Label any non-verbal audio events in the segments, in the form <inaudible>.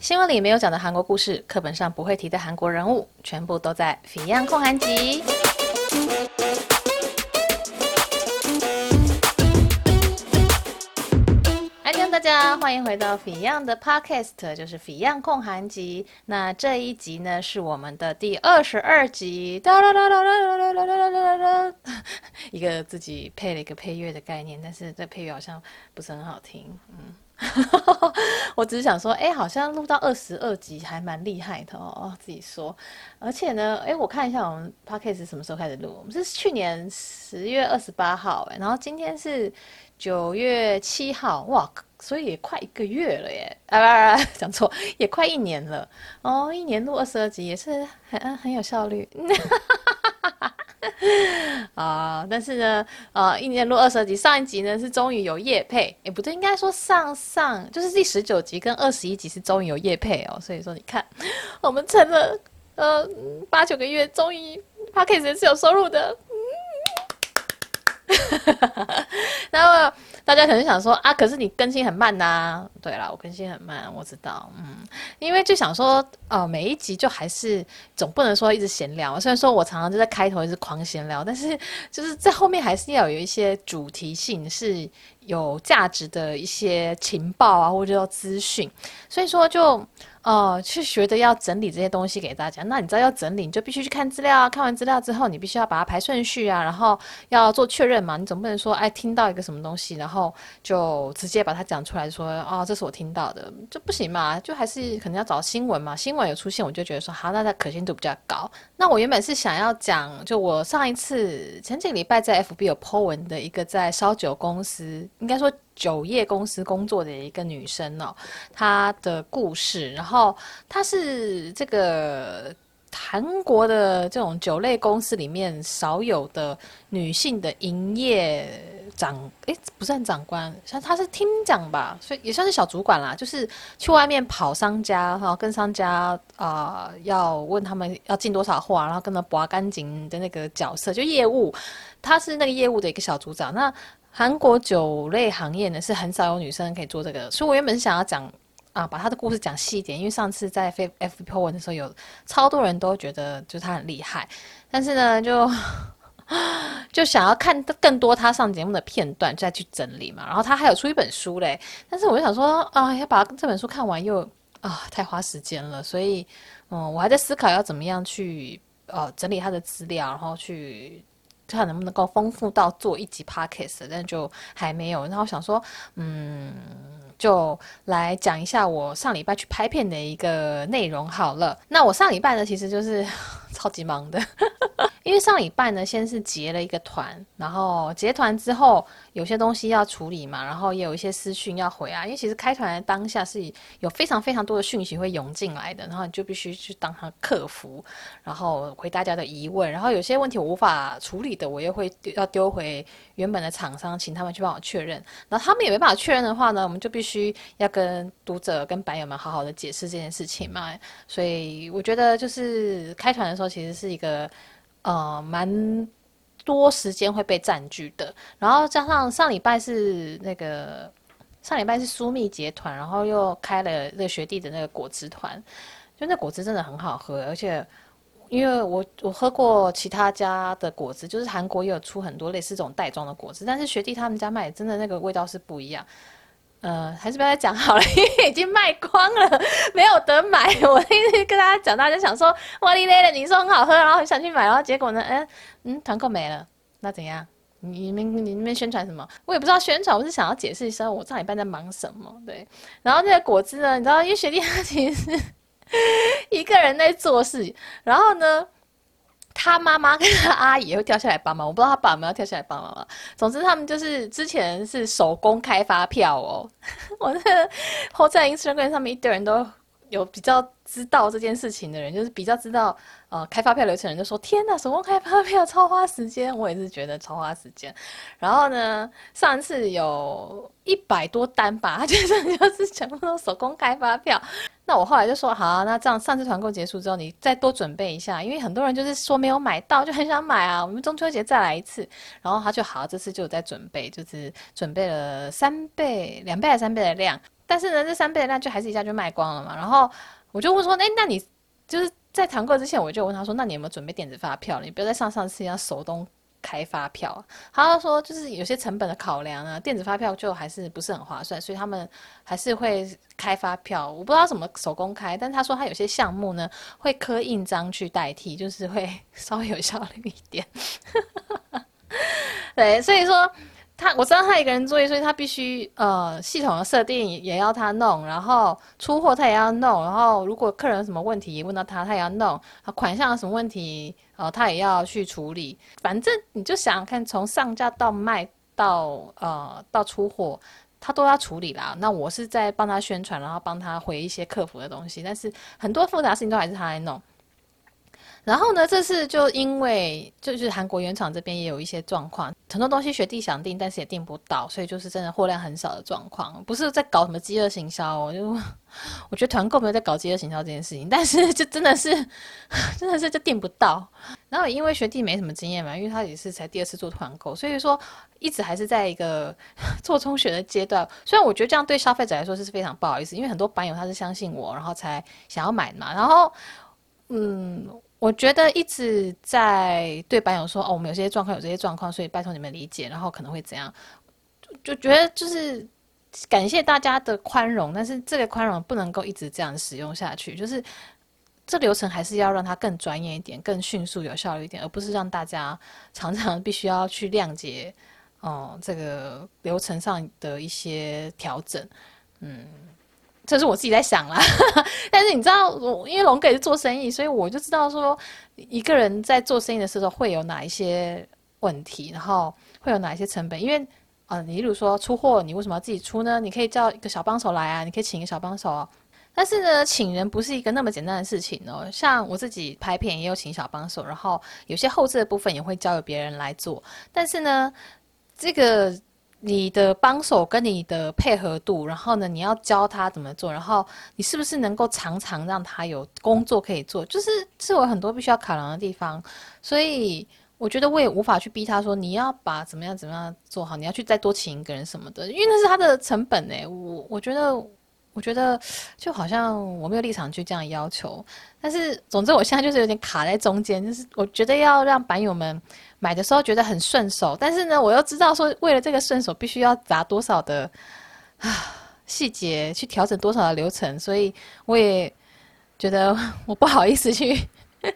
新闻里没有讲的韩国故事，课本上不会提的韩国人物，全部都在《Fion 焢韩集》。大家欢迎回到 Fion 的 Podcast，就是《Fion 焢韩集》。那这一集呢，是我们的第二十二集。哒哒哒哒哒哒哒哒哒，一个自己配了一个配乐的概念，但是这配乐好像不是很好听，嗯。<laughs> 我只是想说，哎、好像录到二十二集还蛮厉害的哦，自己说。而且呢，哎、我看一下我们 Podcast 什么时候开始录，我们是去年十月二十八号，哎，然后今天是九月七号，哇，所以也快一个月了耶，啊，啊，讲错，也快一年了哦，一年录二十二集也是很很有效率。<laughs> <laughs> 啊，但是呢，呃，一年录二十集，上一集呢是终于有夜配，哎，不对，应该说上上就是第十九集跟二十一集是终于有夜配哦，所以说你看，我们撑了呃八九个月，终于 Podcast 是有收入的，那么。大家可能想说啊，可是你更新很慢呐、对啦，我更新很慢，我知道，嗯，因为就想说，呃，每一集就还是总不能说一直闲聊。虽然说我常常就在开头一直狂闲聊，但是就是在后面还是要有一些主题性，是有价值的一些情报啊，或者叫资讯。所以说就。哦，去学的要整理这些东西给大家。那你知道要整理，你就必须去看资料啊。看完资料之后，你必须要把它排顺序啊，然后要做确认嘛。你总不能说，哎，听到一个什么东西，然后就直接把它讲出来说，哦，这是我听到的，这不行嘛。就还是可能要找新闻嘛。新闻有出现，我就觉得说，好，那它可信度比较高。那我原本是想要讲，就我上一次前几个礼拜在 FB 有 po 文的一个在烧酒公司，应该说。酒业公司工作的一个女生哦，她的故事，然后她是这个韩国的这种酒类公司里面少有的女性的营业长，诶，不算长官，像她是厅长吧，所以也算是小主管啦。就是去外面跑商家，然后跟商家啊、要问他们要进多少货，然后跟他拔干净的那个角色，就业务，她是那个业务的一个小组长。那韩国酒类行业呢，是很少有女生可以做这个，所以我原本是想要讲啊，把她的故事讲细一点，因为上次在 F FPO 文的时候，有超多人都觉得就是她很厉害，但是呢，就 <laughs> 就想要看更多她上节目的片段，再去整理嘛。然后她还有出一本书嘞，但是我就想说啊，要把这本书看完又啊太花时间了，所以嗯，我还在思考要怎么样去呃整理她的资料，然后去。看能不能够丰富到做一集 podcast，但就还没有。然后想说，嗯，就来讲一下我上礼拜去拍片的一个内容好了。那我上礼拜呢，其实就是超级忙的。<laughs> 因为上礼拜呢，先是结了一个团，然后结团之后有些东西要处理嘛，然后也有一些私讯要回啊。因为其实开团的当下是有非常非常多的讯息会涌进来的，然后你就必须去当他客服，然后回大家的疑问，然后有些问题我无法处理的，我又会要丢回原本的厂商，请他们去帮我确认。然后他们也没办法确认的话呢，我们就必须要跟读者、跟版友们好好的解释这件事情嘛。所以我觉得就是开团的时候，其实是一个。呃，蛮多时间会被占据的，然后加上上礼拜是那个上礼拜是苏蜜结团，然后又开了那个学弟的那个果汁团，就那果汁真的很好喝，而且因为我我喝过其他家的果汁，就是韩国也有出很多类似这种袋装的果汁，但是学弟他们家卖真的那个味道是不一样。呃，还是不要再讲好了，<laughs> 因为已经卖光了，没有得买。我一直跟大家讲，大家想说哇哩咧的，你说很好喝，然后很想去买，然后结果呢，嗯嗯，团购没了，那怎样？你们你们宣传什么？我也不知道宣传，我是想要解释一下我上礼拜在忙什么。对，然后那个果汁呢，你知道，因为学弟他其实 <laughs> 一个人在做事，然后呢。他妈妈跟他阿姨会跳下来帮忙，我不知道他爸有没有跳下来帮忙。总之，他们就是之前是手工开发票哦。<laughs> 我那后在 Instagram 上面一堆人都有比较知道这件事情的人，就是比较知道呃开发票流程人，就说：“天呐，手工开发票超花时间。”我也是觉得超花时间。然后呢，上次有一百多单吧，他就是就是全部都手工开发票。那我后来就说好啊，那这样上次团购结束之后，你再多准备一下，因为很多人就是说没有买到，就很想买啊。我们中秋节再来一次，然后他就好，这次就有在准备，就是准备了三倍、两倍还三倍的量。但是呢，这三倍的量就还是一下就卖光了嘛。然后我就问说，哎，那你就是在团购之前，我就问他说，那你有没有准备电子发票？你不要再像上次一样手动。开发票，他说就是有些成本的考量啊，电子发票就还是不是很划算，所以他们还是会开发票。我不知道怎么手工开，但他说他有些项目呢会刻印章去代替，就是会 <laughs> 稍微有效率一点。<laughs> 对，所以说。他我知道他一个人作业，所以他必须呃系统的设定也要他弄，然后出货他也要弄，然后如果客人有什么问题问到他，他也要弄，款项有什么问题呃他也要去处理。反正你就想看从上架到卖到呃到出货，他都要处理啦。那我是在帮他宣传，然后帮他回一些客服的东西，但是很多复杂事情都还是他来弄。然后呢，这次就因为就是韩国原厂这边也有一些状况，很多东西学弟想订，但是也订不到，所以就是真的货量很少的状况。不是在搞什么饥饿行销，我就我觉得团购没有在搞饥饿行销这件事情，但是就真的是 <laughs> 真的是就订不到。然后因为学弟没什么经验嘛，因为他也是才第二次做团购，所以说一直还是在一个 <laughs> 做中学的阶段。虽然我觉得这样对消费者来说是非常不好意思，因为很多版友他是相信我，然后才想要买嘛，然后嗯。我觉得一直在对版友说哦，我们有些状况，有这些状况，所以拜托你们理解，然后可能会怎样，就觉得就是感谢大家的宽容，但是这个宽容不能够一直这样使用下去，就是这流程还是要让它更专业一点，更迅速有效率一点，而不是让大家 <laughs> 常常必须要去谅解哦、这个流程上的一些调整，嗯。这是我自己在想啦，<laughs> 但是你知道，我因为龙哥也是做生意，所以我就知道说，一个人在做生意的时候会有哪一些问题，然后会有哪一些成本。因为，呃，你比如说出货，你为什么要自己出呢？你可以叫一个小帮手来啊，你可以请一个小帮手。但是呢，请人不是一个那么简单的事情哦。像我自己拍片也有请小帮手，然后有些后置的部分也会交由别人来做。但是呢，这个。你的帮手跟你的配合度，然后呢，你要教他怎么做，然后你是不是能够常常让他有工作可以做，就是是我很多必须要考量的地方。所以我觉得我也无法去逼他说你要把怎么样怎么样做好，你要去再多请一个人什么的，因为那是他的成本诶。我我觉得我觉得就好像我没有立场去这样要求，但是总之我现在就是有点卡在中间，就是我觉得要让版友们。买的时候觉得很顺手，但是呢，我又知道说为了这个顺手，必须要砸多少的啊细节去调整多少的流程，所以我也觉得 <laughs> 我不好意思去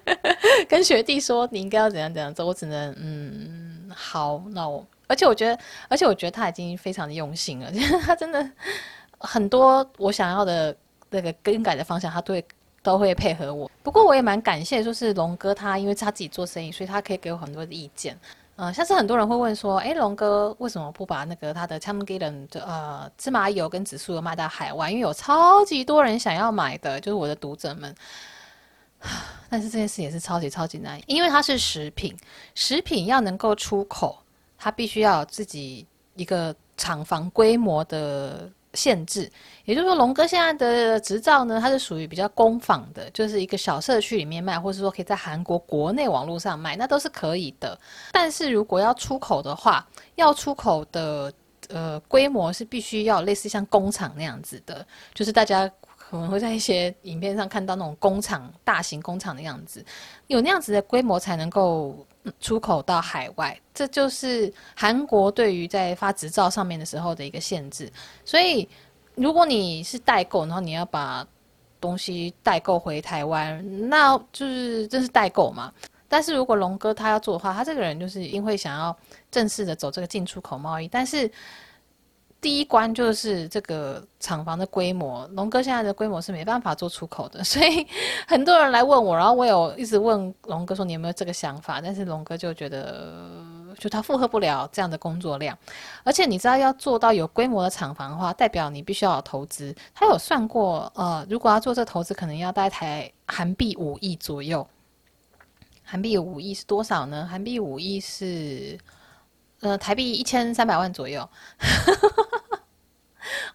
<laughs> 跟学弟说你应该要怎样怎样做，我只能嗯好，那我而且我觉得，而且我觉得他已经非常的用心了，<laughs> 他真的很多我想要的那个更改的方向，他都会。都会配合我，不过我也蛮感谢，就是龙哥他，因为他自己做生意，所以他可以给我很多的意见。嗯、像是很多人会问说，诶，龙哥为什么不把那个他的 Chamgillon 的呃芝麻油跟紫苏油卖到海外？因为有超级多人想要买的，就是我的读者们。<sighs> 但是这件事也是超级超级难，因为它是食品，食品要能够出口，它必须要有自己一个厂房规模的。限制，也就是说，龙哥现在的执照呢，它是属于比较工坊的，就是一个小社区里面卖，或是说可以在韩国国内网络上卖，那都是可以的。但是如果要出口的话，要出口的呃规模是必须要类似像工厂那样子的，就是大家可能会在一些影片上看到那种工厂、大型工厂的样子，有那样子的规模才能够出口到海外。这就是韩国对于在发执照上面的时候的一个限制，所以如果你是代购，然后你要把东西代购回台湾，那就是这是代购嘛。但是如果龙哥他要做的话，他这个人就是因为想要正式的走这个进出口贸易，但是。第一关就是这个厂房的规模，龙哥现在的规模是没办法做出口的，<laughs> 所以很多人来问我，然后我有一直问龙哥说，你有没有这个想法？但是龙哥就觉得，就他负荷不了这样的工作量，而且你知道要做到有规模的厂房的话，代表你必须要有投资。他有算过，呃，如果要做这投资，可能要大概台韩币五亿左右。韩币五亿是多少呢？韩币五亿是。呃，台币一千三百万左右，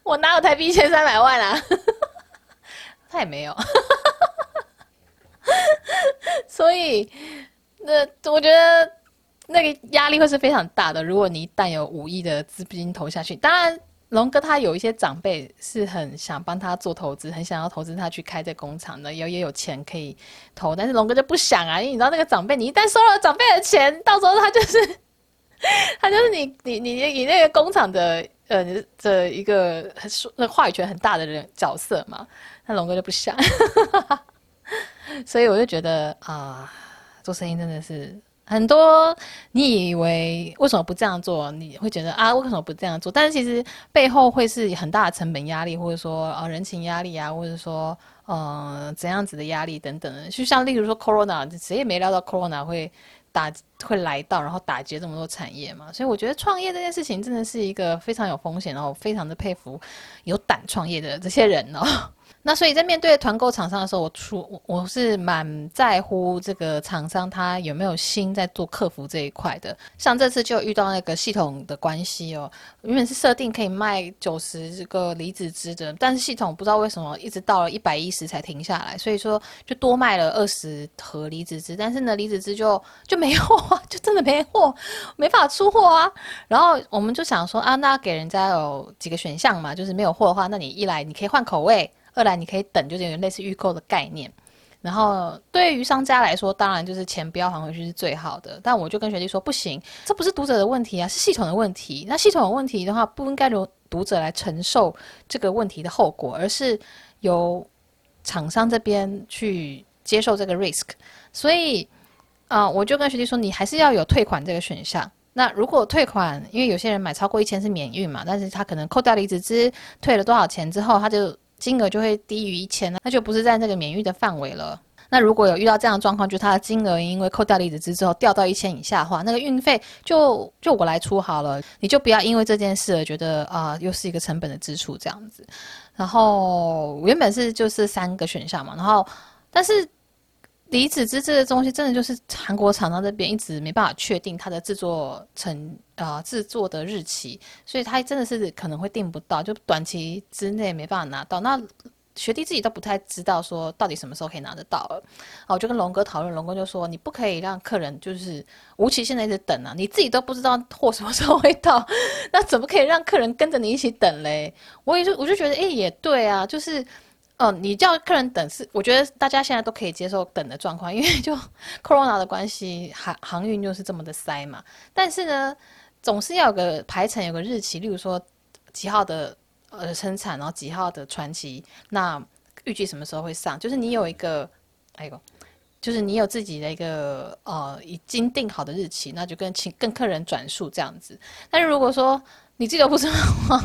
我哪有台币一千三百万啊？<laughs> 他也没有，<laughs> 所以那我觉得那个压力会是非常大的。如果你一旦有五亿的资金投下去，当然龙哥他有一些长辈是很想帮他做投资，很想要投资他去开这工厂的，有也有钱可以投，但是龙哥就不想啊，因为你知道那个长辈，你一旦收了长辈的钱，到时候他就是他就是你你你你那个工厂的呃的一个说那话语权很大的人角色嘛，那龙哥就不想，<laughs> 所以我就觉得啊、做生意真的是。很多你以为为什么不这样做？你会觉得啊，为什么不这样做？但是其实背后会是很大的成本压力，或者说呃人情压力啊，或者说呃怎样子的压力等等。就像例如说 Corona，谁也没料到 Corona 会打会来到，然后打劫这么多产业嘛。所以我觉得创业这件事情真的是一个非常有风险，然后非常的佩服有胆创业的这些人哦。那所以在面对团购厂商的时候，我出我是蛮在乎这个厂商他有没有心在做客服这一块的。像这次就遇到那个系统的关系哦，原本是设定可以卖九十这个离子汁的，但是系统不知道为什么一直到了一百一十才停下来，所以说就多卖了二十盒离子汁，但是呢离子汁就就没货，<laughs> 就真的没货，没法出货啊。然后我们就想说啊，那给人家有几个选项嘛，就是没有货的话，那你一来你可以换口味。二来你可以等，就是有类似预购的概念。然后对于商家来说，当然就是钱不要还回去是最好的。但我就跟学弟说，不行，这不是读者的问题啊，是系统的问题。那系统的问题的话，不应该由读者来承受这个问题的后果，而是由厂商这边去接受这个 risk。所以啊、我就跟学弟说，你还是要有退款这个选项。那如果退款，因为有些人买超过一千是免运嘛，但是他可能扣掉了离子汁，退了多少钱之后，他就。金额就会低于一千，那就不是在那个免运的范围了。那如果有遇到这样的状况，就是它的金额因为扣掉离子资之后掉到一千以下的话，那个运费就就我来出好了。你就不要因为这件事而觉得啊、又是一个成本的支出这样子。然后原本是就是三个选项嘛，然后但是。离子之这个东西真的就是韩国厂商这边一直没办法确定它的制作成啊制作的日期，所以它真的是可能会订不到，就短期之内没办法拿到。那学弟自己都不太知道说到底什么时候可以拿得到了。好，我就跟龙哥讨论，龙哥就说你不可以让客人就是无期限的一直等啊，你自己都不知道货什么时候会到，<laughs> 那怎么可以让客人跟着你一起等嘞？我也就我就觉得哎、也对啊，就是。哦，你叫客人等是，我觉得大家现在都可以接受等的状况，因为就 <laughs> Corona 的关系，航航运就是这么的塞嘛。但是呢，总是要有个排程，有个日期，例如说几号的呃生产，然后几号的传奇，那预计什么时候会上？就是你有一个，哎呦，就是你有自己的一个呃已经定好的日期，那就跟请跟客人转述这样子。但是如果说你记得不知道的话，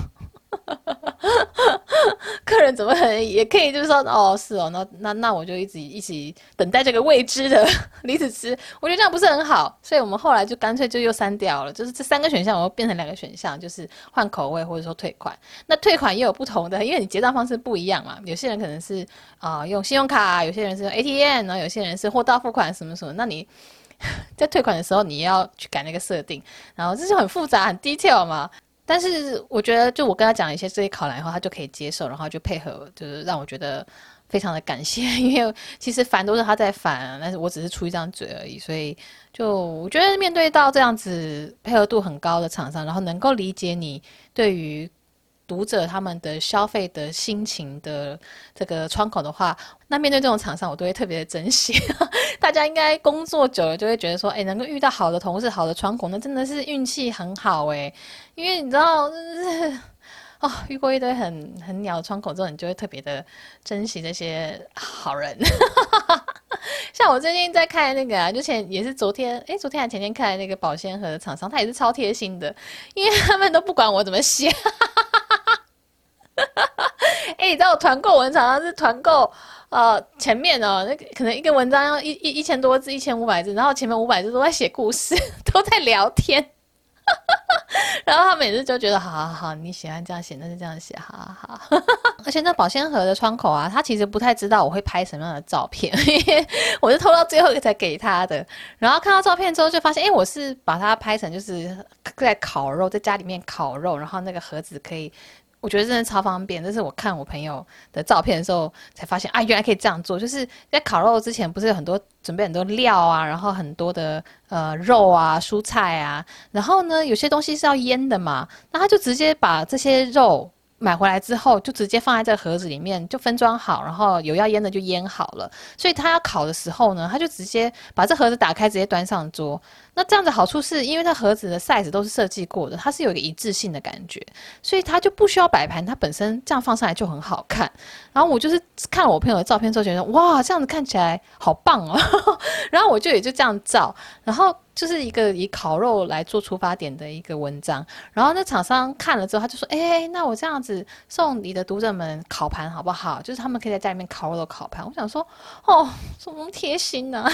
<laughs> 客人怎么可能也可以，就是说哦，是哦，那那那我就一直一起等待这个未知的离子汁，我觉得这样不是很好，所以我们后来就干脆就又删掉了，就是这三个选项，我又变成两个选项，就是换口味或者说退款。那退款也有不同的，因为你结账方式不一样嘛，有些人可能是啊、用信用卡，有些人是用 ATM，然后有些人是货到付款什么什么，那你 <laughs> 在退款的时候你要去改那个设定，然后这就很复杂很 detail 嘛。但是我觉得，就我跟他讲一些这些考量以后，他就可以接受，然后就配合，就是让我觉得非常的感谢。因为其实烦都是他在烦，但是我只是出一张嘴而已。所以就我觉得面对到这样子配合度很高的厂商，然后能够理解你对于。读者他们的消费的心情的这个窗口的话，那面对这种厂商，我都会特别的珍惜。<laughs> 大家应该工作久了就会觉得说，哎，能够遇到好的同事、好的窗口，那真的是运气很好哎。因为你知道，就是哦，遇过一堆很很鸟的窗口之后，你就会特别的珍惜这些好人。<laughs> 像我最近在看那个啊，之前也是昨天，哎，昨天还前天看的那个保鲜盒的厂商，他也是超贴心的，因为他们都不管我怎么写。哎、欸，你知道我团购文常常是团购，呃，前面哦，那可能一个文章要一一一千多字，一千五百字，然后前面五百字都在写故事，<laughs> 都在聊天，<laughs> 然后他每次就觉得，好好好，你喜欢这样写，那就这样写，好好好。<laughs> 而且那保鲜盒的窗口啊，他其实不太知道我会拍什么样的照片，因为我是拖到最后一个才给他的。然后看到照片之后，就发现，哎、我是把它拍成就是在烤肉，在家里面烤肉，然后那个盒子可以。我觉得真的超方便。这是我看我朋友的照片的时候才发现啊，原来可以这样做。就是在烤肉之前，不是有很多准备很多料啊，然后很多的呃肉啊、蔬菜啊，然后呢，有些东西是要腌的嘛，那他就直接把这些肉。买回来之后就直接放在这个盒子里面，就分装好，然后有要腌的就腌好了。所以他要烤的时候呢，他就直接把这盒子打开，直接端上桌。那这样的好处是因为它盒子的 size 都是设计过的，它是有一个一致性的感觉，所以它就不需要摆盘，它本身这样放上来就很好看。然后我就是看了我朋友的照片之后，觉得哇，这样子看起来好棒哦。<laughs> 然后我就也就这样照，然后就是一个以烤肉来做出发点的一个文章。然后那厂商看了之后，他就说：“哎，那我这样子送你的读者们烤盘好不好？就是他们可以在家里面烤肉的烤盘。”我想说：“哦，怎么贴心呢？”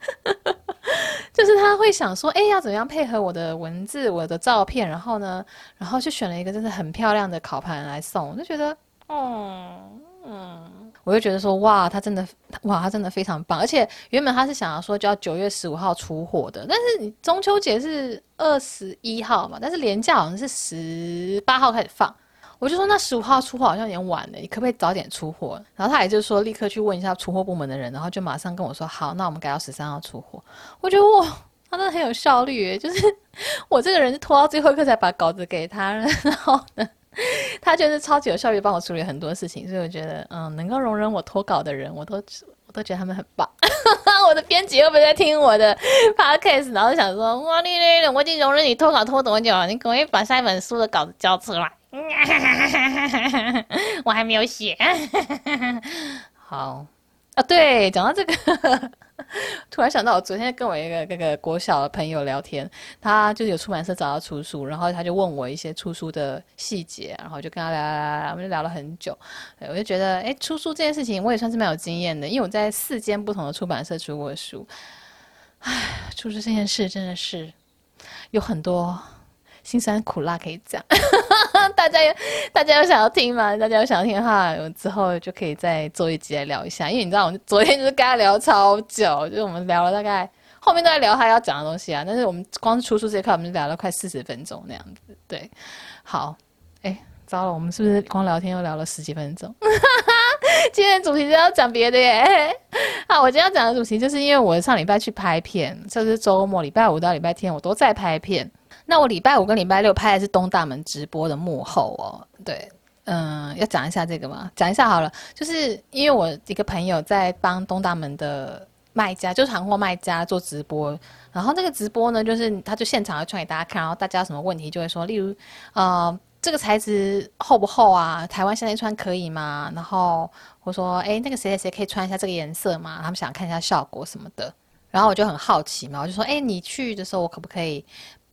<laughs> 就是他会想说，哎，要怎么样配合我的文字、我的照片，然后呢，然后就选了一个真的很漂亮的烤盘来送，我就觉得，哦嗯，我就觉得说，哇，他真的，哇，他真的非常棒。而且原本他是想要说，就要九月十五号出货的，但是你中秋节是二十一号嘛，但是连假好像是十八号开始放。我就说那十五号出货好像有点晚了，你可不可以早点出货？然后他也就是说立刻去问一下出货部门的人，然后就马上跟我说好，那我们改到十三号出货。我觉得哇，他真的很有效率诶，就是 <laughs> 我这个人是拖到最后一刻才把稿子给他，然后呢，<laughs> 他就是超级有效率帮我处理很多事情，所以我觉得嗯，能够容忍我拖稿的人，我都我都觉得他们很棒。<laughs> 我的编辑又不会在听我的 podcast，然后想说哇你你，我已经容忍你拖稿拖多久了，你可不可以把下一本书的稿子交出来？<laughs> 我还没有写。好啊，对，讲到这个，<laughs> 突然想到，我昨天跟我一个那个国小的朋友聊天，他就是有出版社找他出书，然后他就问我一些出书的细节，然后就跟他聊聊聊，我们就聊了很久。我就觉得，哎，出书这件事情我也算是蛮有经验的，因为我在四间不同的出版社出过书。唉，出书这件事真的是有很多。辛酸苦辣可以讲，<laughs> 大家有大家有想要听吗？大家有想要听的话，我之后就可以再做一集来聊一下。因为你知道，我们昨天就是跟他聊超久，就是我们聊了大概后面都在聊他要讲的东西啊。但是我们光出书这一块，我们就聊了快四十分钟那样子。对，好，哎，糟了，我们是不是光聊天又聊了十几分钟？<laughs> 今天主题是要讲别的耶。好，我今天要讲的主题就是因为我上礼拜去拍片，就是周末礼拜五到礼拜天我都在拍片。那我礼拜五跟礼拜六拍的是东大门直播的幕后哦，对，嗯，要讲一下这个吗？讲一下好了，就是因为我一个朋友在帮东大门的卖家，就是行货卖家做直播，然后那个直播呢，就是他就现场要穿给大家看，然后大家有什么问题就会说，例如，呃，这个材质厚不厚啊？台湾现在穿可以吗？然后我说，哎，那个谁谁谁可以穿一下这个颜色吗？他们想看一下效果什么的，然后我就很好奇嘛，我就说，哎，你去的时候我可不可以？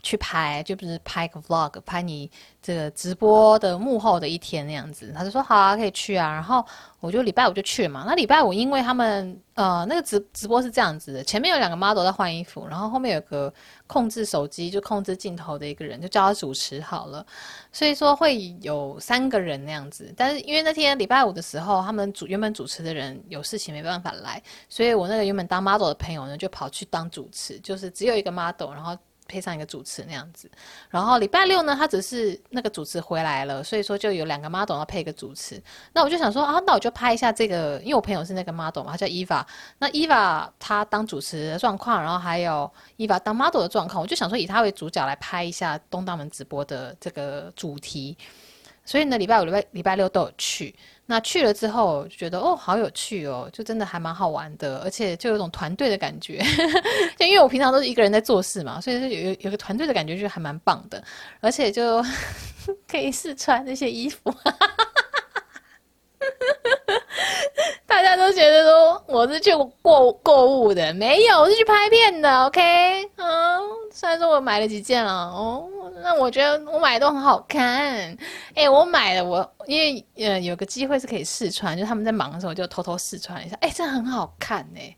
去拍，就不是拍个 vlog，拍你这个直播的幕后的一天那样子。他就说好啊，可以去啊。然后我就礼拜五就去了嘛。那礼拜五因为他们呃那个直直播是这样子的，前面有两个 model 在换衣服，然后后面有个控制手机就控制镜头的一个人，就叫他主持好了。所以说会有三个人那样子。但是因为那天礼拜五的时候，他们主原本主持的人有事情没办法来，所以我那个原本当 model 的朋友呢就跑去当主持，就是只有一个 model，然后。配上一个主持那样子，然后礼拜六呢，他只是那个主持回来了，所以说就有两个 model 要配一个主持。那我就想说啊，那我就拍一下这个，因为我朋友是那个 model 嘛，他叫 Eva。那 Eva 他当主持的状况，然后还有 Eva 当 model 的状况，我就想说以他为主角来拍一下东大门直播的这个主题。所以呢，礼拜五、礼拜礼拜六都有去。那去了之后，就觉得哦，好有趣哦，就真的还蛮好玩的，而且就有种团队的感觉。<laughs> 就因为我平常都是一个人在做事嘛，所以是有有有个团队的感觉，就还蛮棒的。而且就 <laughs> 可以试穿那些衣服，<laughs> 大家都觉得说我是去购购物的，没有，我是去拍片的。OK，嗯，虽然说我买了几件了，哦。那我觉得我买的都很好看，哎、我买了我因为呃有个机会是可以试穿，就他们在忙的时候我就偷偷试穿一下，哎、欸，真的很好看哎，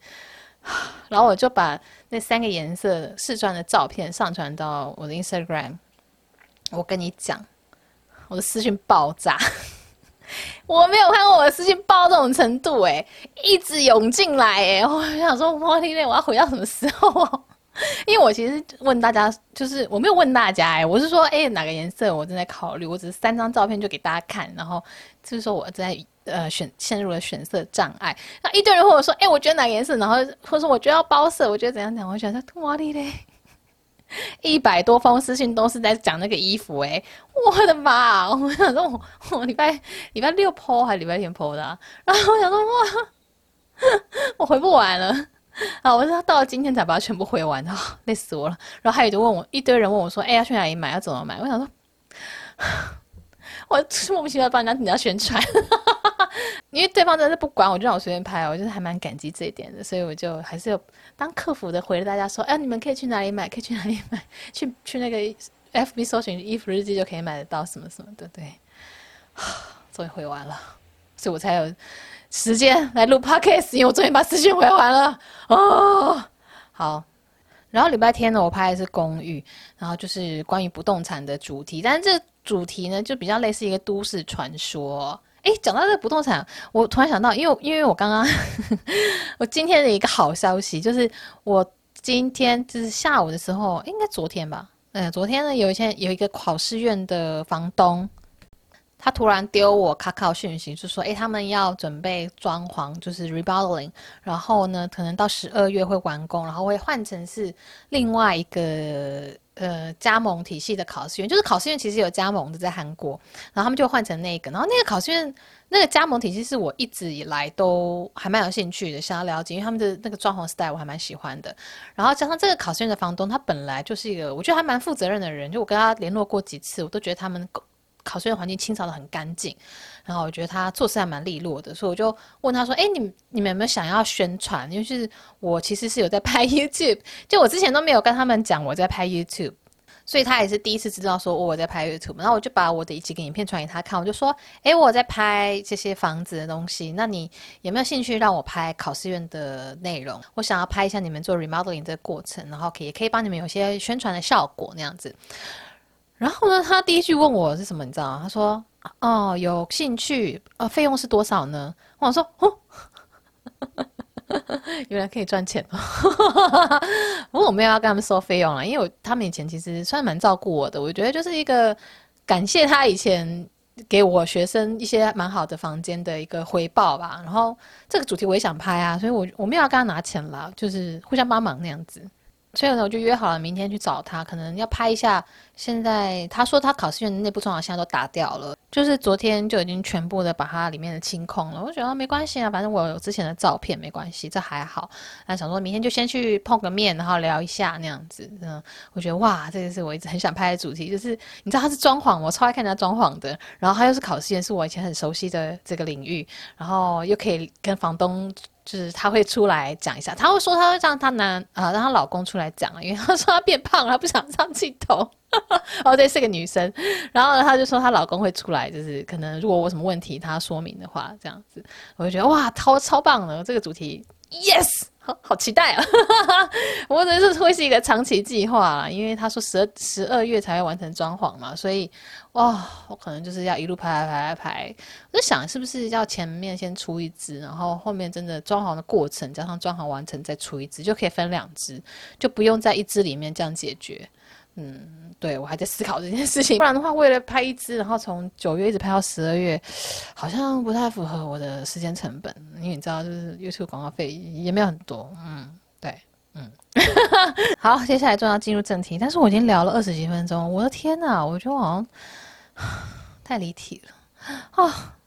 <sighs> 然后我就把那三个颜色试穿的照片上传到我的 Instagram，我跟你讲，我的私讯爆炸，<laughs> 我没有看过我的私讯爆这种程度哎，一直涌进来哎，我想说哇天，我要回到什么时候？<laughs> 因为我其实问大家，就是我没有问大家哎、我是说，哎、哪个颜色我正在考虑，我只是三张照片就给大家看，然后就是说我正在呃选陷入了选色障碍。那一堆人问我说，哎、我觉得哪个颜色，然后或者说我觉得要包色，我觉得怎样讲，我觉得哇哩嘞，<laughs> 一百多封私信都是在讲那个衣服哎、我的妈！我想说我礼拜礼拜六 po 还是礼拜天 po 的、然后我想说哇，<laughs> 我回不完了。<laughs> 啊！我是到了今天才把它全部回完的，累死我了。然后还有就问我一堆人问我说：“哎、要去哪里买？要怎么买？”我想说，<sighs> 我莫名其妙帮人家人家宣传，<laughs> 因为对方真的是不管我，就让我随便拍。我就是还蛮感激这一点的，所以我就还是有当客服的回了大家说：“哎、你们可以去哪里买？可以去哪里买？<laughs> 去去那个 FB 搜寻衣服日记就可以买得到什么什么的。”对，<sighs> 终于回完了，所以我才有。时间来录 podcast，因为我终于把私讯回完了哦。好，然后礼拜天呢，我拍的是公寓，然后就是关于不动产的主题，但是这主题呢就比较类似一个都市传说。诶，讲到这不动产，我突然想到，因为因为我刚刚 <laughs> 我今天的一个好消息就是，我今天就是下午的时候，应该昨天吧，嗯，昨天呢有一天有一个考试院的房东。他突然丢我卡卡讯息，就说：“诶，他们要准备装潢，就是 remodeling，然后呢，可能到十二月会完工，然后会换成是另外一个呃加盟体系的考试院，就是考试院其实有加盟的在韩国，然后他们就换成那个，然后那个考试院那个加盟体系是我一直以来都还蛮有兴趣的，想要了解，因为他们的那个装潢 style 我还蛮喜欢的，然后加上这个考试院的房东，他本来就是一个我觉得还蛮负责任的人，就我跟他联络过几次，我都觉得他们。考试院环境清扫得很干净，然后我觉得他做事还蛮利落的，所以我就问他说：“哎，你你们有没有想要宣传？因为是我其实是有在拍 <laughs> YouTube，就我之前都没有跟他们讲我在拍 YouTube，所以他也是第一次知道说我在拍 YouTube。然后我就把我的几个影片传给他看，我就说：哎，我在拍这些房子的东西，那你有没有兴趣让我拍考试院的内容？我想要拍一下你们做 remodeling 的过程，然后可以也可以帮你们有些宣传的效果那样子。”然后呢，他第一句问我是什么，你知道吗？他说：“哦，有兴趣，呃，费用是多少呢？”我说：“哦，<laughs> 原来可以赚钱哦。<laughs> ”不过我没有要跟他们收费用了，因为我他们以前其实算蛮照顾我的，我觉得就是一个感谢他以前给我学生一些蛮好的房间的一个回报吧。然后这个主题我也想拍啊，所以我我没有要跟他拿钱啦，就是互相帮忙那样子。所以呢，我就约好了明天去找他，可能要拍一下。现在他说他考试院内部装潢现在都打掉了，就是昨天就已经全部的把它里面的清空了。我觉得没关系啊，反正我有之前的照片，没关系，这还好。那想说明天就先去碰个面，然后聊一下那样子。嗯，我觉得哇，这个是我一直很想拍的主题，就是你知道他是装潢，我超爱看人家装潢的。然后他又是考试院，是我以前很熟悉的这个领域，然后又可以跟房东。就是她会出来讲一下，她会说她会让她男啊让她老公出来讲，因为她说她变胖了，她不想上镜头。<laughs> 哦，对，是个女生。然后呢，她就说她老公会出来，就是可能如果我什么问题，他说明的话，这样子，我就觉得哇，超超棒的这个主题，yes。好好期待啊！<laughs> 我只是会是一个长期计划啊，因为他说十二十二月才会完成装潢嘛，所以哇，我可能就是要一路排排排排排。我在想，是不是要前面先出一支，然后后面真的装潢的过程加上装潢完成再出一支，就可以分两支，就不用在一支里面这样解决。嗯，对，我还在思考这件事情。不然的话，为了拍一支，然后从九月一直拍到十二月，好像不太符合我的时间成本。因为你知道，就是 YouTube 广告费也没有很多。嗯，对，嗯。<laughs> 好，接下来就要进入正题。但是我已经聊了二十几分钟，我的天哪，我觉得好像 <sighs> 太离题了啊。<sighs>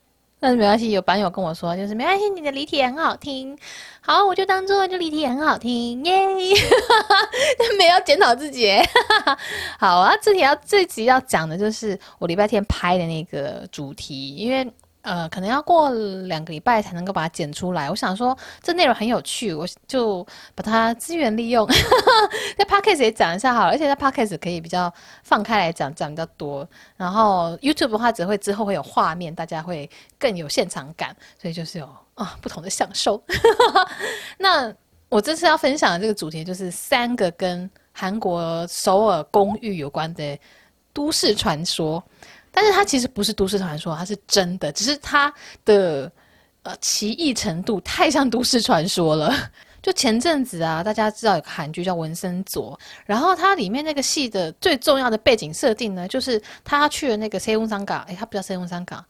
但是没关系，有版友跟我说，就是没关系，你的离题很好听。好，我就当做就离题很好听耶，<laughs> 但没有检讨自己。<laughs> 好啊，这题要这集要讲的就是我礼拜天拍的那个主题，因为。呃，可能要过两个礼拜才能够把它剪出来。我想说，这内容很有趣，我就把它资源利用，在 Podcast 也讲一下好了。而且在 Podcast 可以比较放开来讲，讲比较多。然后 YouTube 的话，只会之后会有画面，大家会更有现场感，所以就是有啊不同的享受。<laughs> 那我这次要分享的这个主题，就是三个跟韩国首尔公寓有关的都市传说。但是它其实不是都市传说，它是真的，只是它的呃奇异程度太像都市传说了。<laughs> 就前阵子啊，大家知道有个韩剧叫《文森佐》，然后它里面那个戏的最重要的背景设定呢，就是他去了那个塞翁山港，诶，他不叫塞翁山港，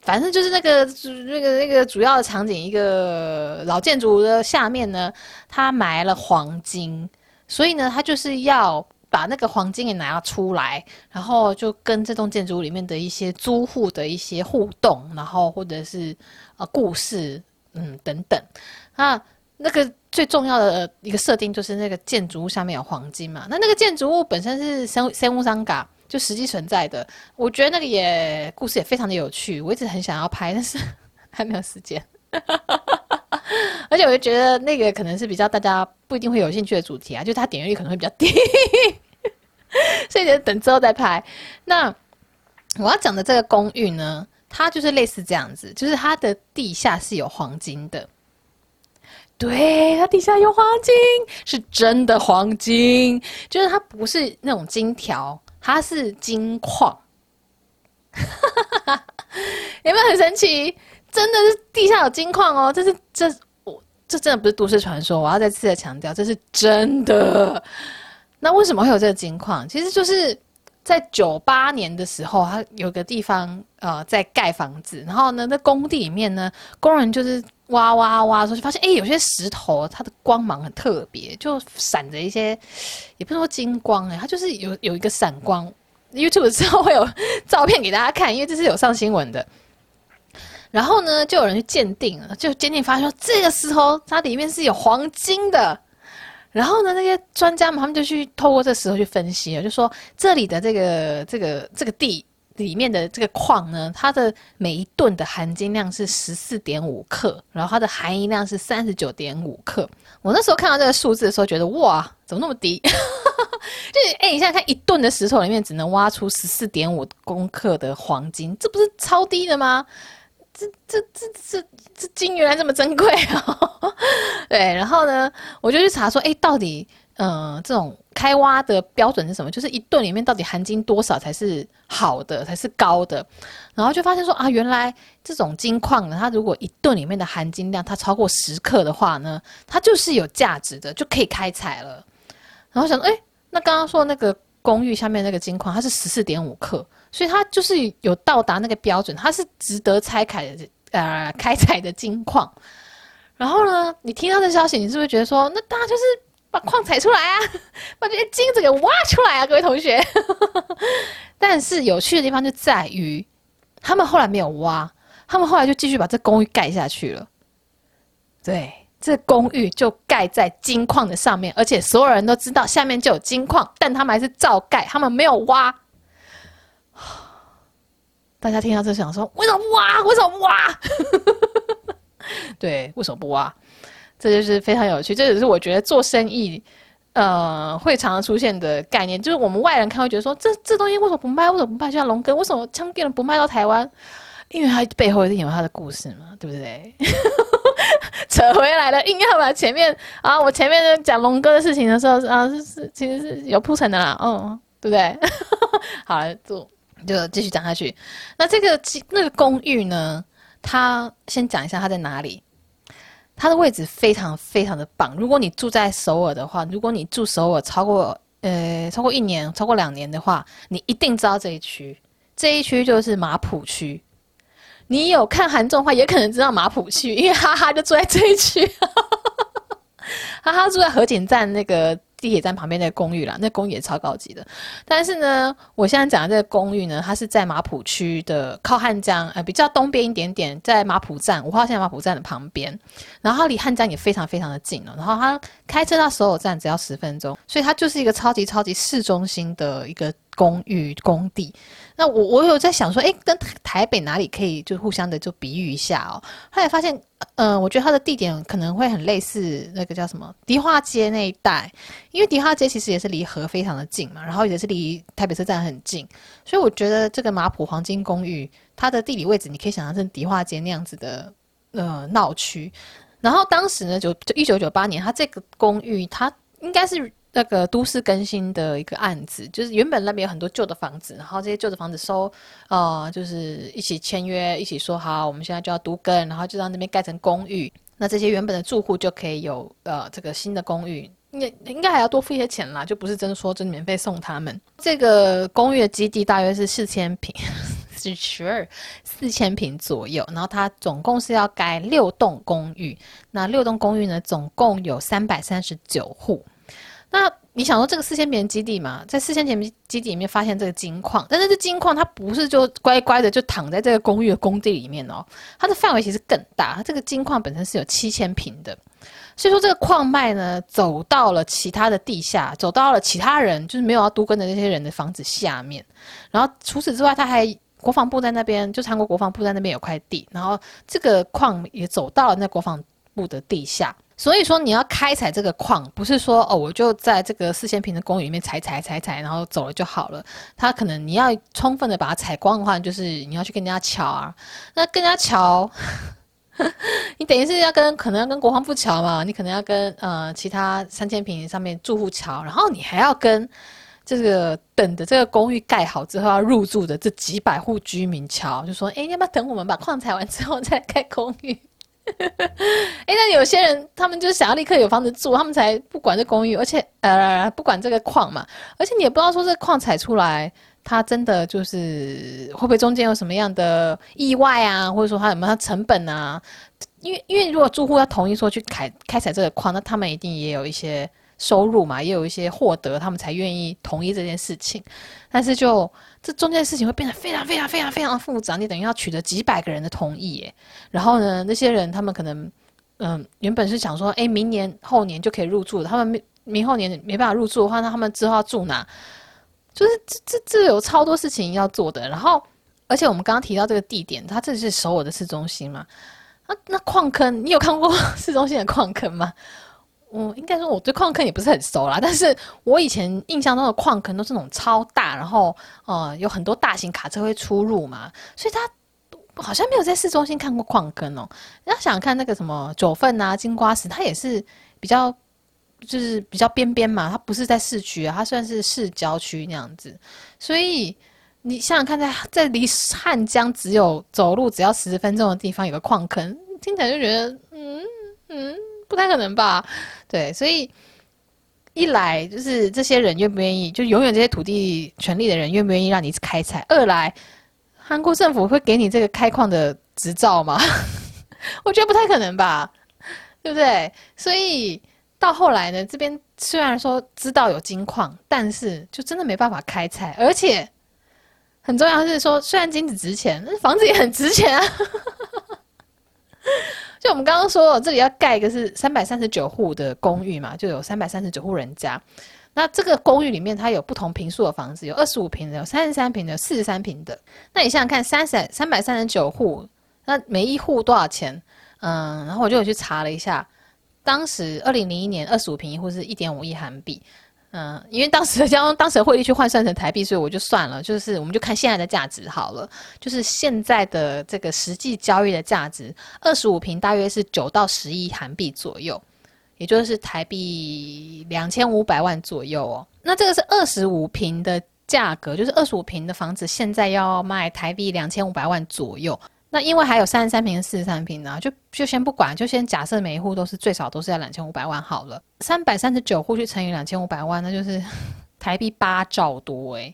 反正就是那个那个那个主要的场景，一个老建筑的下面呢，他埋了黄金，所以呢，他就是要。把那个黄金给拿出来，然后就跟这栋建筑物里面的一些租户的一些互动，然后或者是呃故事，嗯等等。啊，那个最重要的一个设定就是那个建筑物下面有黄金嘛。那那个建筑物本身是三三屋桑嘎，就实际存在的。我觉得那个也故事也非常的有趣，我一直很想要拍，但是 <laughs> 还没有时间。<laughs> 而且我就觉得那个可能是比较大家不一定会有兴趣的主题啊，就它点阅率可能会比较低。<laughs> 所以等之后再拍。那我要讲的这个公寓呢，它就是类似这样子，就是它的地下是有黄金的。对，它底下有黄金，是真的黄金，就是它不是那种金条，它是金矿。<laughs> 有没有很神奇？真的是地下有金矿哦！这是这我这真的不是都市传说，我要再次的强调，这是真的。那为什么会有这个金矿？其实就是在九八年的时候，它有个地方呃在盖房子，然后呢，在工地里面呢，工人就是挖挖挖，就发现哎，有些石头它的光芒很特别，就闪着一些，也不是说金光哎，它就是有有一个闪光。YouTube 之后会有照片给大家看，因为这是有上新闻的。然后呢，就有人去鉴定了，就鉴定发现说这个石头它里面是有黄金的。然后呢，那些专家们他们就去透过这石头去分析了，就说这里的这个这个这个地里面的这个矿呢，它的每一吨的含金量是十四点五克，然后它的含银量是三十九点五克。我那时候看到这个数字的时候，觉得哇，怎么那么低？<laughs> 就是哎，你现在看一吨的石头里面只能挖出十四点五公克的黄金，这不是超低的吗？这这这这这金原来这么珍贵哦！<laughs> 对，然后呢，我就去查说，哎，到底，嗯、呃，这种开挖的标准是什么？就是一吨里面到底含金多少才是好的，才是高的？然后就发现说，啊，原来这种金矿呢，它如果一吨里面的含金量它超过十克的话呢，它就是有价值的，就可以开采了。然后想说，哎，那刚刚说那个公寓下面那个金矿，它是十四点五克。所以它就是有到达那个标准，它是值得拆开的，呃，开采的金矿。然后呢，你听到这消息，你是不是觉得说，那大家就是把矿采出来啊，<laughs> 把这些金子给挖出来啊，各位同学？但是有趣的地方就在于，他们后来没有挖，他们后来就继续把这公寓盖下去了。对，这公寓就盖在金矿的上面，而且所有人都知道下面就有金矿，但他们还是照盖，他们没有挖。大家听到这想说：为什么不挖？为什么不挖？<laughs> 对，为什么不挖？这就是非常有趣。这只是我觉得做生意，呃，会常常出现的概念。就是我们外人看会觉得说：这这东西为什么不卖？为什么不卖？就像龙哥，为什么枪店不卖到台湾？因为他背后一定有他的故事嘛，对不对？<laughs> 扯回来了，硬要把前面啊，我前面讲龙哥的事情的时候啊，是是其实是有铺陈的啦，嗯，对不对？<laughs> 好，来做。就继续讲下去。那这个那个公寓呢？它先讲一下它在哪里。它的位置非常非常的棒。如果你住在首尔的话，如果你住首尔超过呃超过一年、超过两年的话，你一定知道这一区。这一区就是马浦区。你有看韩综的话，也可能知道马浦区，因为哈哈就住在这一区。<laughs> 哈哈住在河景站那个。地铁站旁边那个公寓啦，那公寓也超高级的。但是呢，我现在讲的这个公寓呢，它是在马浦区的靠汉江，呃，比较东边一点点，在马浦站五号线马浦站的旁边。然后它离汉江也非常非常的近了。然后它开车到所有站只要十分钟，所以它就是一个超级超级市中心的一个公寓工地。那我我有在想说，诶，跟台北哪里可以就互相的就比喻一下哦？后来发现。嗯，我觉得它的地点可能会很类似那个叫什么迪化街那一带，因为迪化街其实也是离河非常的近嘛，然后也是离台北车站很近，所以我觉得这个马浦黄金公寓它的地理位置，你可以想象成迪化街那样子的呃闹区。然后当时呢，就就一九九八年，它这个公寓它应该是。那个都市更新的一个案子，就是原本那边有很多旧的房子，然后这些旧的房子收，呃，就是一起签约，一起说好，我们现在就要都更，然后就让那边盖成公寓。那这些原本的住户就可以有呃这个新的公寓，应应该还要多付一些钱啦，就不是真的说真免费送他们。这个公寓的基地大约是四千平，是十二四千平左右，然后它总共是要盖六栋公寓，那六栋公寓呢，总共有三百三十九户，那。你想说这个四千坪基地嘛，在四千米基地里面发现这个金矿，但是这金矿它不是就乖乖的就躺在这个公寓的工地里面哦，它的范围其实更大。它这个金矿本身是有七千平的，所以说这个矿脉呢走到了其他的地下，走到了其他人就是没有要都更的那些人的房子下面。然后除此之外，它还国防部在那边，就韩国国防部在那边有块地，然后这个矿也走到了那国防部的地下。所以说你要开采这个矿，不是说哦，我就在这个四千平的公寓里面采采采采，然后走了就好了。它可能你要充分的把它采光的话，就是你要去跟人家瞧啊。那跟人家乔，<laughs> 你等于是要跟可能要跟国防部瞧嘛，你可能要跟呃其他三千平上面住户瞧，然后你还要跟这个等着这个公寓盖好之后要入住的这几百户居民瞧，就说哎，要不要等我们把矿采完之后再盖公寓？<laughs> 哎，那有些人他们就是想要立刻有房子住，他们才不管这公寓，而且呃不管这个矿嘛，而且你也不知道说这矿采出来，它真的就是会不会中间有什么样的意外啊，或者说它有没有它成本啊？因为因为如果住户要同意说去开开采这个矿，那他们一定也有一些收入嘛，也有一些获得，他们才愿意同意这件事情。但是就这中间的事情会变得非常非常非常非常复杂，你等于要取得几百个人的同意耶。然后呢，那些人他们可能，嗯，原本是想说，哎，明年后年就可以入住，他们明明后年没办法入住的话，那他们之后要住哪？就是这这这有超多事情要做的。然后，而且我们刚刚提到这个地点，它这是首尔的市中心嘛？那那矿坑，你有看过市中心的矿坑吗？嗯，应该说我对矿坑也不是很熟啦，但是我以前印象中的矿坑都是那种超大，然后呃有很多大型卡车会出入嘛，所以它好像没有在市中心看过矿坑哦。要想看那个什么九份啊、金瓜石，它也是比较就是比较边边嘛，它不是在市区啊，它算是市郊区那样子。所以你想想看在，在在离汉江只有走路只要十分钟的地方有个矿坑，听起来就觉得嗯嗯。不太可能吧？对，所以一来就是这些人愿不愿意，就永远这些土地权利的人愿不愿意让你开采；二来，韩国政府会给你这个开矿的执照吗？<laughs> 我觉得不太可能吧，对不对？所以到后来呢，这边虽然说知道有金矿，但是就真的没办法开采，而且很重要的是说，虽然金子值钱，但是房子也很值钱啊。就我们刚刚说，这里要盖一个是三百三十九户的公寓嘛，就有三百三十九户人家。那这个公寓里面，它有不同平数的房子，有二十五平的，有三十三平的，有四十三平的。那你想想看，三十三百三十九户，那每一户多少钱？嗯，然后我就去查了一下，当时二零零一年二十五平一户是一点五亿韩币。嗯，因为当时将当时的汇率去换算成台币，所以我就算了，就是我们就看现在的价值好了。就是现在的这个实际交易的价值，二十五坪大约是九到十亿韩币左右，也就是台币两千五百万左右哦。那这个是二十五坪的价格，就是二十五坪的房子现在要卖台币两千五百万左右。那因为还有三十三坪、四十三坪呢，就就先不管，就先假设每一户都是最少都是要两千五百万好了。三百三十九户去乘以两千五百万，那就是 <laughs> 台币八兆多诶。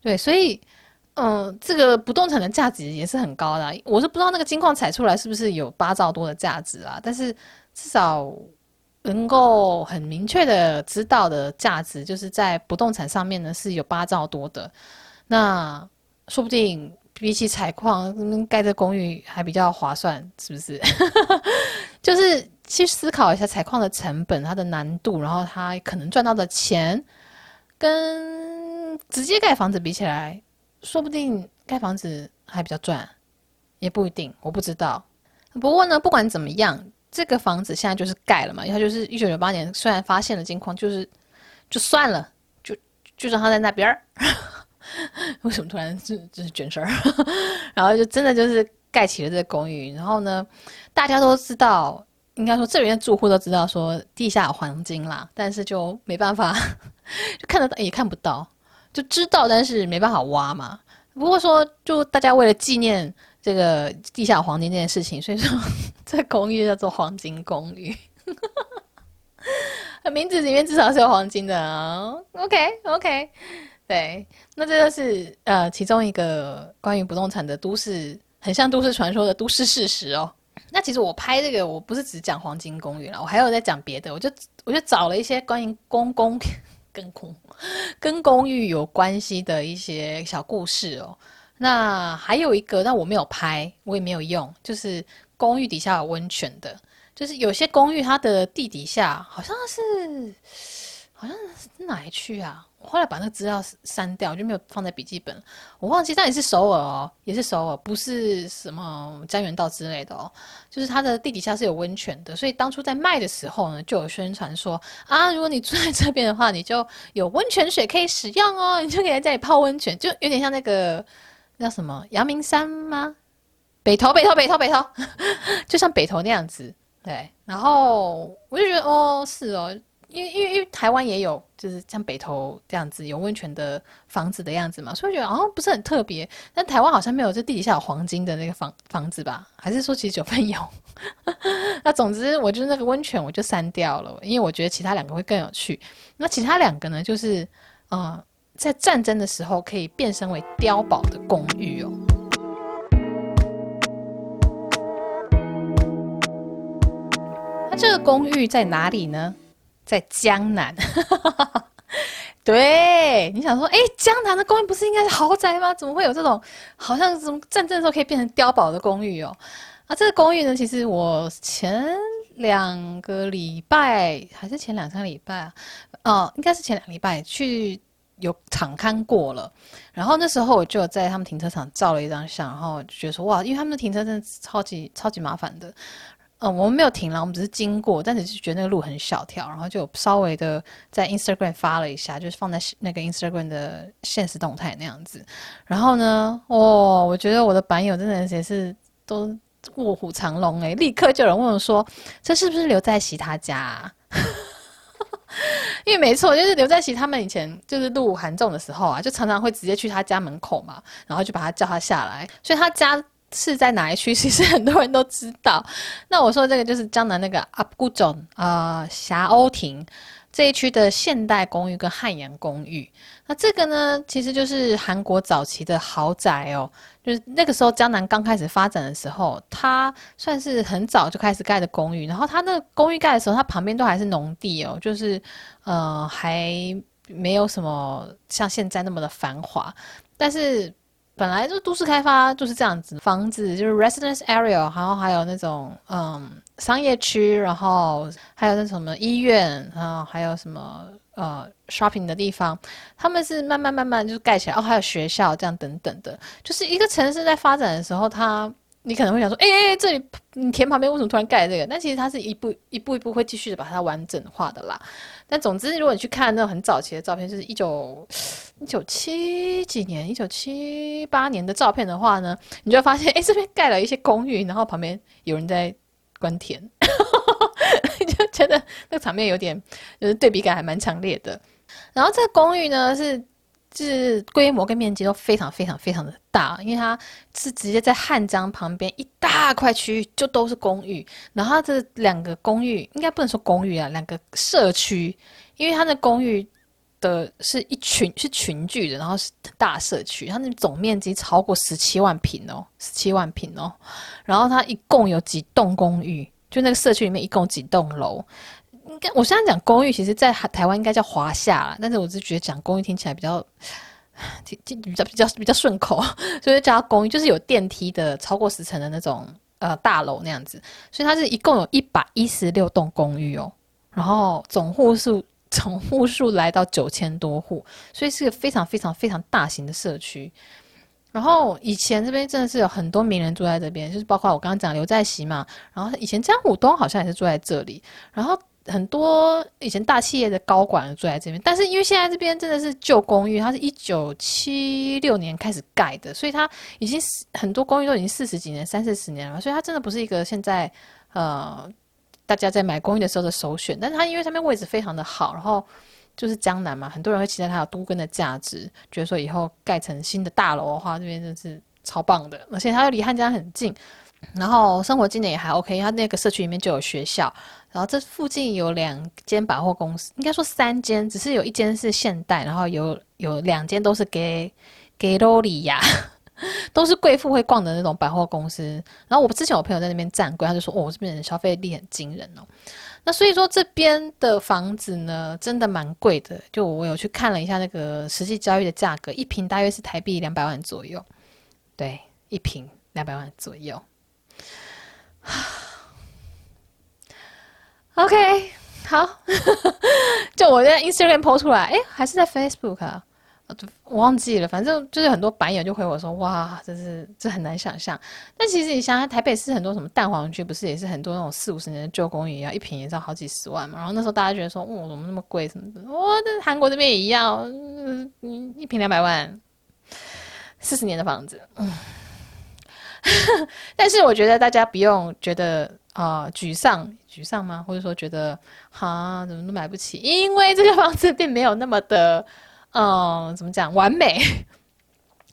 对，所以嗯、这个不动产的价值也是很高的。我是不知道那个金矿采出来是不是有八兆多的价值啊，但是至少能够很明确的知道的价值，就是在不动产上面呢是有八兆多的。那说不定。比起采矿，盖这公寓还比较划算，是不是？<laughs> 就是去思考一下采矿的成本、它的难度，然后它可能赚到的钱，跟直接盖房子比起来，说不定盖房子还比较赚，也不一定，我不知道。不过呢，不管怎么样，这个房子现在就是盖了嘛，它就是一九九八年虽然发现了金矿，就是就算了，就就让它在那边儿。<laughs> <laughs> 为什么突然就就是卷事儿？<laughs> 然后就真的就是盖起了这个公寓。然后呢，大家都知道，应该说这边的住户都知道说地下有黄金啦，但是就没办法，<laughs> 就看得到也看不到，就知道但是没办法挖嘛。不过说，就大家为了纪念。这个地下黄金这件事情，所以说这公寓叫做黄金公寓。名字里面至少是有黄金的啊。OK OK，对，那这就是呃其中一个关于不动产的都市，很像都市传说的都市事实哦。那其实我拍这个，我不是只讲黄金公寓了，我还有在讲别的。我就我就找了一些关于公公跟公跟公寓有关系的一些小故事哦。那还有一个，但我没有拍，我也没有用，就是公寓底下有温泉的。就是有些公寓它的地底下好像是，好像是哪一区啊？我后来把那个资料删掉，就没有放在笔记本。我忘记，但也是首尔哦，也是首尔，不是什么江原道之类的哦。就是它的地底下是有温泉的，所以当初在卖的时候呢，就有宣传说啊，如果你住在这边的话，你就有温泉水可以使用哦，你就可以在这里泡温泉，就有点像那个叫什么阳明山吗？北投，北投，北投，北投，<laughs> 就像北投那样子。对，然后我就觉得哦，是哦，因为因为因为台湾也有，就是像北投这样子有温泉的房子的样子嘛，所以觉得好像不是很特别。但台湾好像没有，这地底下有黄金的那个房房子吧？还是说其实九份有？<laughs> 那总之，我就那个温泉我就删掉了，因为我觉得其他两个会更有趣。那其他两个呢，就是呃，在战争的时候可以变身为碉堡的公寓哦。这个公寓在哪里呢？在江南。<laughs> 对，你想说，哎，江南的公寓不是应该是豪宅吗？怎么会有这种好像什么战争的时候可以变成碉堡的公寓哦？啊，这个公寓呢，其实我前两个礼拜还是前两三个礼拜啊，哦，应该是前两礼拜去有场勘过了。然后那时候我就在他们停车场照了一张相，然后觉得说，哇，因为他们的停车真的超级超级麻烦的。嗯，我们没有停了，我们只是经过，但只是觉得那个路很小条，然后就稍微的在 Instagram 发了一下，就是放在那个 Instagram 的现实动态那样子。然后呢，哦，我觉得我的版友真的也是都卧虎藏龙诶，立刻就有人问我说：“这是不是刘在锡他家？” <laughs> 因为没错，就是刘在锡他们以前就是录韩综的时候啊，就常常会直接去他家门口嘛，然后就把他叫他下来，所以他家。是在哪一区？其实很多人都知道。那我说这个就是江南那个阿布总啊，霞鸥亭这一区的现代公寓跟汉阳公寓。那这个呢，其实就是韩国早期的豪宅哦。就是那个时候江南刚开始发展的时候，它算是很早就开始盖的公寓。然后它那个公寓盖的时候，它旁边都还是农地哦，就是呃还没有什么像现在那么的繁华，但是。本来就都市开发就是这样子，房子就是 residence area，然后还有那种嗯商业区，然后还有那什么医院，然后还有什么呃 shopping 的地方，他们是慢慢慢慢就盖起来，哦，还有学校这样等等的，就是一个城市在发展的时候，它。你可能会想说，哎、欸，这里你田旁边为什么突然盖这个？但其实它是一步一步一步会继续的把它完整化的啦。但总之，如果你去看那种很早期的照片，就是一九一九七几年、一九七八年的照片的话呢，你就会发现，哎、这边盖了一些公寓，然后旁边有人在耕田，<laughs> 你就觉得那个场面有点就是对比感还蛮强烈的。然后这个公寓呢是。是规模跟面积都非常非常非常的大，因为它是直接在汉江旁边一大块区域就都是公寓，然后这两个公寓应该不能说公寓啊，两个社区，因为它的公寓的是一群是群聚的，然后是大社区，它那总面积超过十七万平哦，十七万平哦，然后它一共有几栋公寓，就那个社区里面一共几栋楼。应该我现在讲公寓，其实，在台湾应该叫华厦啦，但是我是觉得讲公寓听起来比较，比较比较比较顺口，<laughs> 所以叫公寓，就是有电梯的，超过十层的那种呃大楼那样子。所以它是一共有一百一十六栋公寓哦，然后总户数总户数来到九千多户，所以是个非常非常非常大型的社区。然后以前这边真的是有很多名人住在这边，就是包括我刚刚讲刘在锡嘛，然后以前江虎东好像也是住在这里，然后。很多以前大企业的高管住在这边，但是因为现在这边真的是旧公寓，它是一九七六年开始盖的，所以它已经很多公寓都已经四十几年、三四十年了，所以它真的不是一个现在呃大家在买公寓的时候的首选。但是它因为上面位置非常的好，然后就是江南嘛，很多人会期待它有都更的价值，觉得说以后盖成新的大楼的话，这边真是超棒的，而且它又离汉江很近，然后生活机能也还 OK，它那个社区里面就有学校，然后这附近有两间百货公司，应该说三间，只是有一间是现代，然后有有两间都是给给罗里亚。<laughs> 都是贵妇会逛的那种百货公司，然后我之前我朋友在那边站柜，他就说：“哦，这边的消费力很惊人哦。”那所以说这边的房子呢，真的蛮贵的。就我有去看了一下那个实际交易的价格，一平大约是台币两百万左右。对，一平两百万左右。OK，好，<laughs> 就我在 Instagram po 出来，哎，还是在 Facebook 啊？我忘记了，反正就是很多版友就回我说：“哇，这是这很难想象。”但其实你想想，台北市很多什么蛋黄区，不是也是很多那种四五十年的旧公寓，要一平也是要好几十万嘛。然后那时候大家觉得说：“哦，怎么那么贵什么的？”哇，这韩国这边也一样，嗯，一平两百万，四十年的房子。嗯，<laughs> 但是我觉得大家不用觉得啊、沮丧，沮丧吗？或者说觉得哈怎么都买不起？因为这个房子并没有那么的。嗯，怎么讲完美？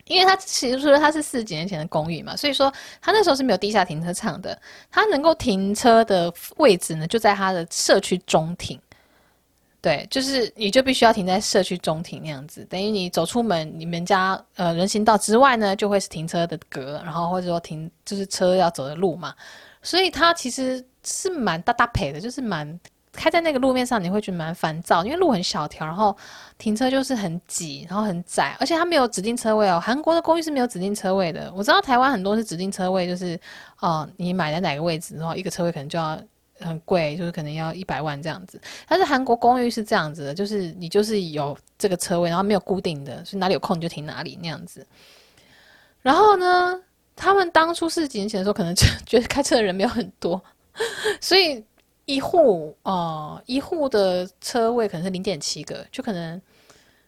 因为它其实说它是四十几年前的公寓嘛，所以说它那时候是没有地下停车场的。它能够停车的位置呢，就在它的社区中庭。对，就是你就必须要停在社区中庭那样子，等于你走出门，你们家呃人行道之外呢，就会是停车的格，然后或者说停就是车要走的路嘛。所以它其实是蛮大搭配的，就是蛮。开在那个路面上，你会觉得蛮烦躁，因为路很小条，然后停车就是很挤，然后很窄，而且它没有指定车位哦。韩国的公寓是没有指定车位的。我知道台湾很多是指定车位，就是哦、你买在哪个位置，然后一个车位可能就要很贵，就是可能要一百万这样子。但是韩国公寓是这样子的，就是你就是有这个车位，然后没有固定的，所以哪里有空你就停哪里那样子。然后呢，他们当初是几年前的时候，可能就 <laughs> 觉得开车的人没有很多，<laughs> 所以。一户哦、一户的车位可能是零点七个，就可能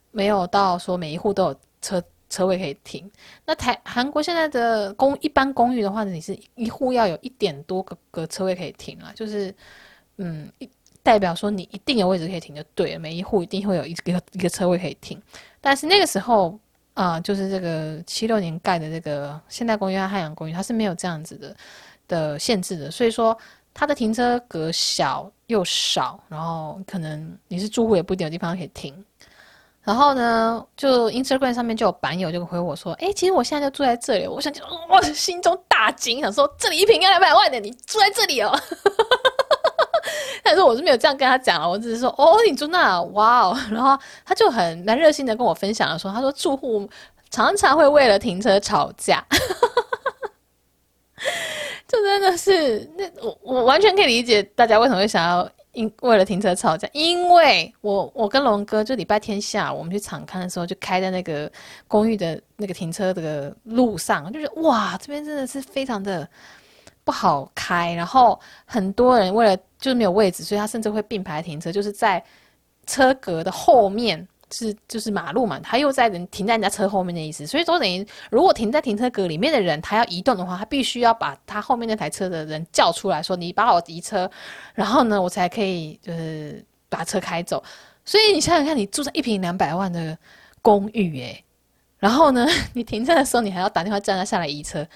没有到说每一户都有车车位可以停。那台韩国现在的公一般公寓的话，你是一户要有一点多个个车位可以停啊，就是嗯，代表说你一定有位置可以停就对了，每一户一定会有一个一个车位可以停。但是那个时候、呃，就是这个七六年盖的这个现代公寓和汉阳公寓，它是没有这样子的的限制的，所以说。它的停车格小又少，然后可能你是住户也不一定有地方可以停。然后呢，就 Instagram 上面就有版友就回我说：“哎，其实我现在就住在这里。”我想就，我心中大惊，想说这里一平要两百万的，你住在这里哦。<laughs> 但是我是没有这样跟他讲了，我只是说：“哦，你住那，哇哦。”然后他就很蛮热心的跟我分享了说：“他说住户常常会为了停车吵架。<laughs> ”这真的是，那我我完全可以理解大家为什么会想要因为了停车吵架，因为我我跟龙哥就礼拜天下午我们去场看的时候，就开在那个公寓的那个停车的路上，就是哇，这边真的是非常的不好开，然后很多人为了就是没有位置，所以他甚至会并排停车，就是在车格的后面。是就是马路嘛，他又在人停在人家车后面的意思，所以说等于如果停在停车格里面的人，他要移动的话，他必须要把他后面那台车的人叫出来说：“你把我移车，然后呢，我才可以就是把车开走。”所以你想想看，你住在一平两百万的公寓，诶，然后呢，<laughs> 你停车的时候你还要打电话叫他下来移车，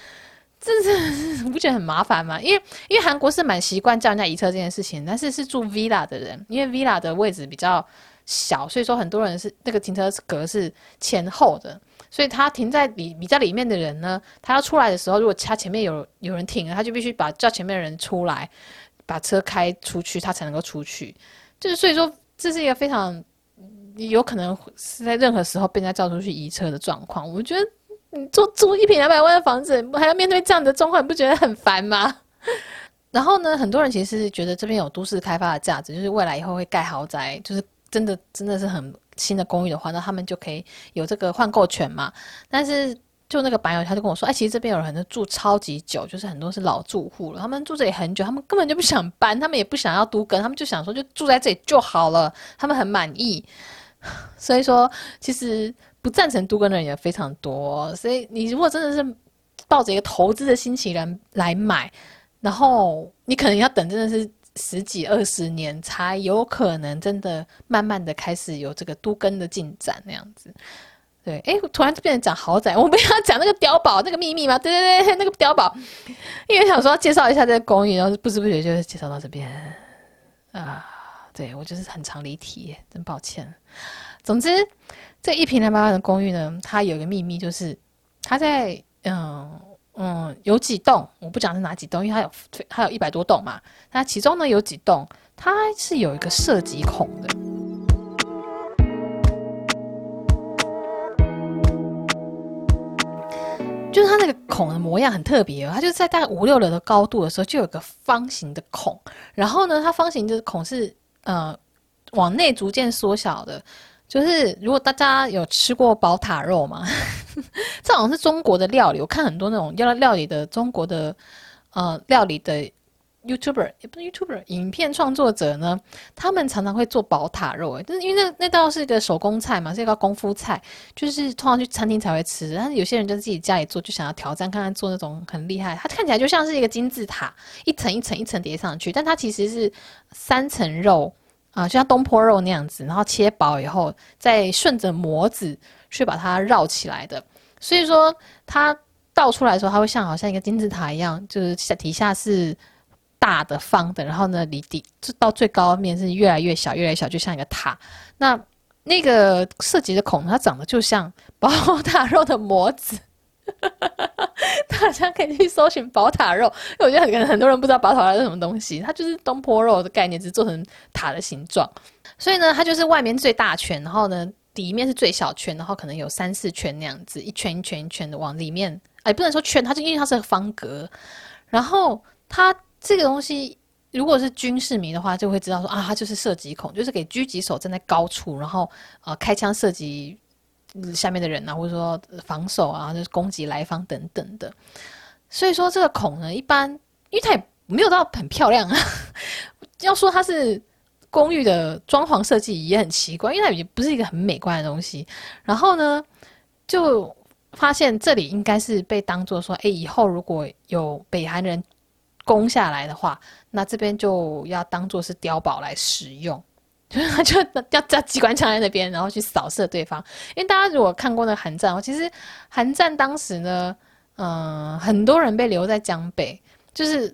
这是不觉得很麻烦吗？因为因为韩国是蛮习惯叫人家移车这件事情，但是是住 villa 的人，因为 villa 的位置比较。小，所以说很多人是那个停车格是前后的，所以他停在里比较里面的人呢，他要出来的时候，如果他前面有有人停了，他就必须把叫前面的人出来，把车开出去，他才能够出去。就是所以说，这是一个非常有可能是在任何时候被人家叫出去移车的状况。我觉得你租租一平两百万的房子，还要面对这样的状况，你不觉得很烦吗？<laughs> 然后呢，很多人其实觉得这边有都市开发的价值，就是未来以后会盖豪宅，就是。真的真的是很新的公寓的话，那他们就可以有这个换购权嘛。但是就那个白友他就跟我说，哎，其实这边有人住超级久，就是很多是老住户了，他们住这里很久，他们根本就不想搬，他们也不想要都跟，他们就想说就住在这里就好了，他们很满意。<sighs> 所以说，其实不赞成都更的人也非常多。所以你如果真的是抱着一个投资的心情来来买，然后你可能要等，真的是。十几二十年才有可能真的慢慢的开始有这个都更的进展那样子，对，哎，突然就变成讲豪宅，我们要讲那个碉堡那个秘密吗？对对对，那个碉堡，因为想说要介绍一下这个公寓，然后不知不觉就介绍到这边啊。对，我就是很常离题，真抱歉。总之，这一平两百万的公寓呢，它有一个秘密，就是它在嗯嗯有几栋，我不讲是哪几栋，因为它有它有一百多栋嘛。那其中呢有几栋，它是有一个射击孔的。就是它那个孔的模样很特别哦，它就是在大概五六楼的高度的时候，就有个方形的孔。然后呢，它方形的孔是呃往内逐渐缩小的。就是如果大家有吃过宝塔肉嘛，<laughs> 这好像是中国的料理。我看很多那种要料理的中国的呃料理的。YouTuber 也不是 YouTuber，影片创作者呢，他们常常会做宝塔肉，诶，就是因为那那道是一个手工菜嘛，是一个功夫菜，就是通常去餐厅才会吃。但是有些人就自己家里做，就想要挑战看看做那种很厉害。它看起来就像是一个金字塔，一层一层一层叠上去，但它其实是三层肉啊，就像东坡肉那样子，然后切薄以后，再顺着模子去把它绕起来的。所以说它倒出来的时候，它会像好像一个金字塔一样，就是底下是。大的方的，然后呢，离底就到最高面是越来越小，越来越小，就像一个塔。那那个设计的孔，它长得就像 <laughs> 宝塔肉的模子。<laughs> 大家可以去搜寻宝塔肉，因为我觉得可能很多人不知道宝塔肉是什么东西。它就是东坡肉的概念，只是做成塔的形状。所以呢，它就是外面最大圈，然后呢，底面是最小圈，然后可能有三四圈那样子，一圈一圈一圈的往里面。哎，不能说圈，它就因为它是个方格，然后它。这个东西，如果是军事迷的话，就会知道说啊，它就是射击孔，就是给狙击手站在高处，然后呃开枪射击下面的人啊，或者说防守啊，就是攻击来方等等的。所以说这个孔呢，一般因为它也没有到很漂亮啊，<laughs> 要说它是公寓的装潢设计也很奇怪，因为它也不是一个很美观的东西。然后呢，就发现这里应该是被当做说，哎，以后如果有北韩人。攻下来的话，那这边就要当做是碉堡来使用，就是他就要架机关枪在那边，然后去扫射对方。因为大家如果看过那个韩战，其实韩战当时呢，嗯、很多人被留在江北，就是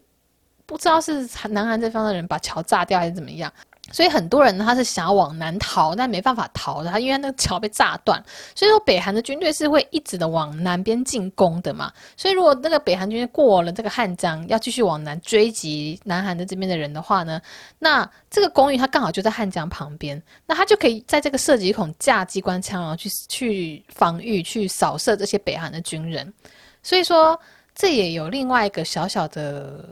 不知道是南韩这方的人把桥炸掉还是怎么样。所以很多人他是想要往南逃，但没办法逃的，他因为那个桥被炸断。所以说北韩的军队是会一直的往南边进攻的嘛。所以如果那个北韩军队过了这个汉江，要继续往南追击南韩的这边的人的话呢，那这个公寓它刚好就在汉江旁边，那他就可以在这个射击孔架机关枪，然后去去防御、去扫射这些北韩的军人。所以说这也有另外一个小小的。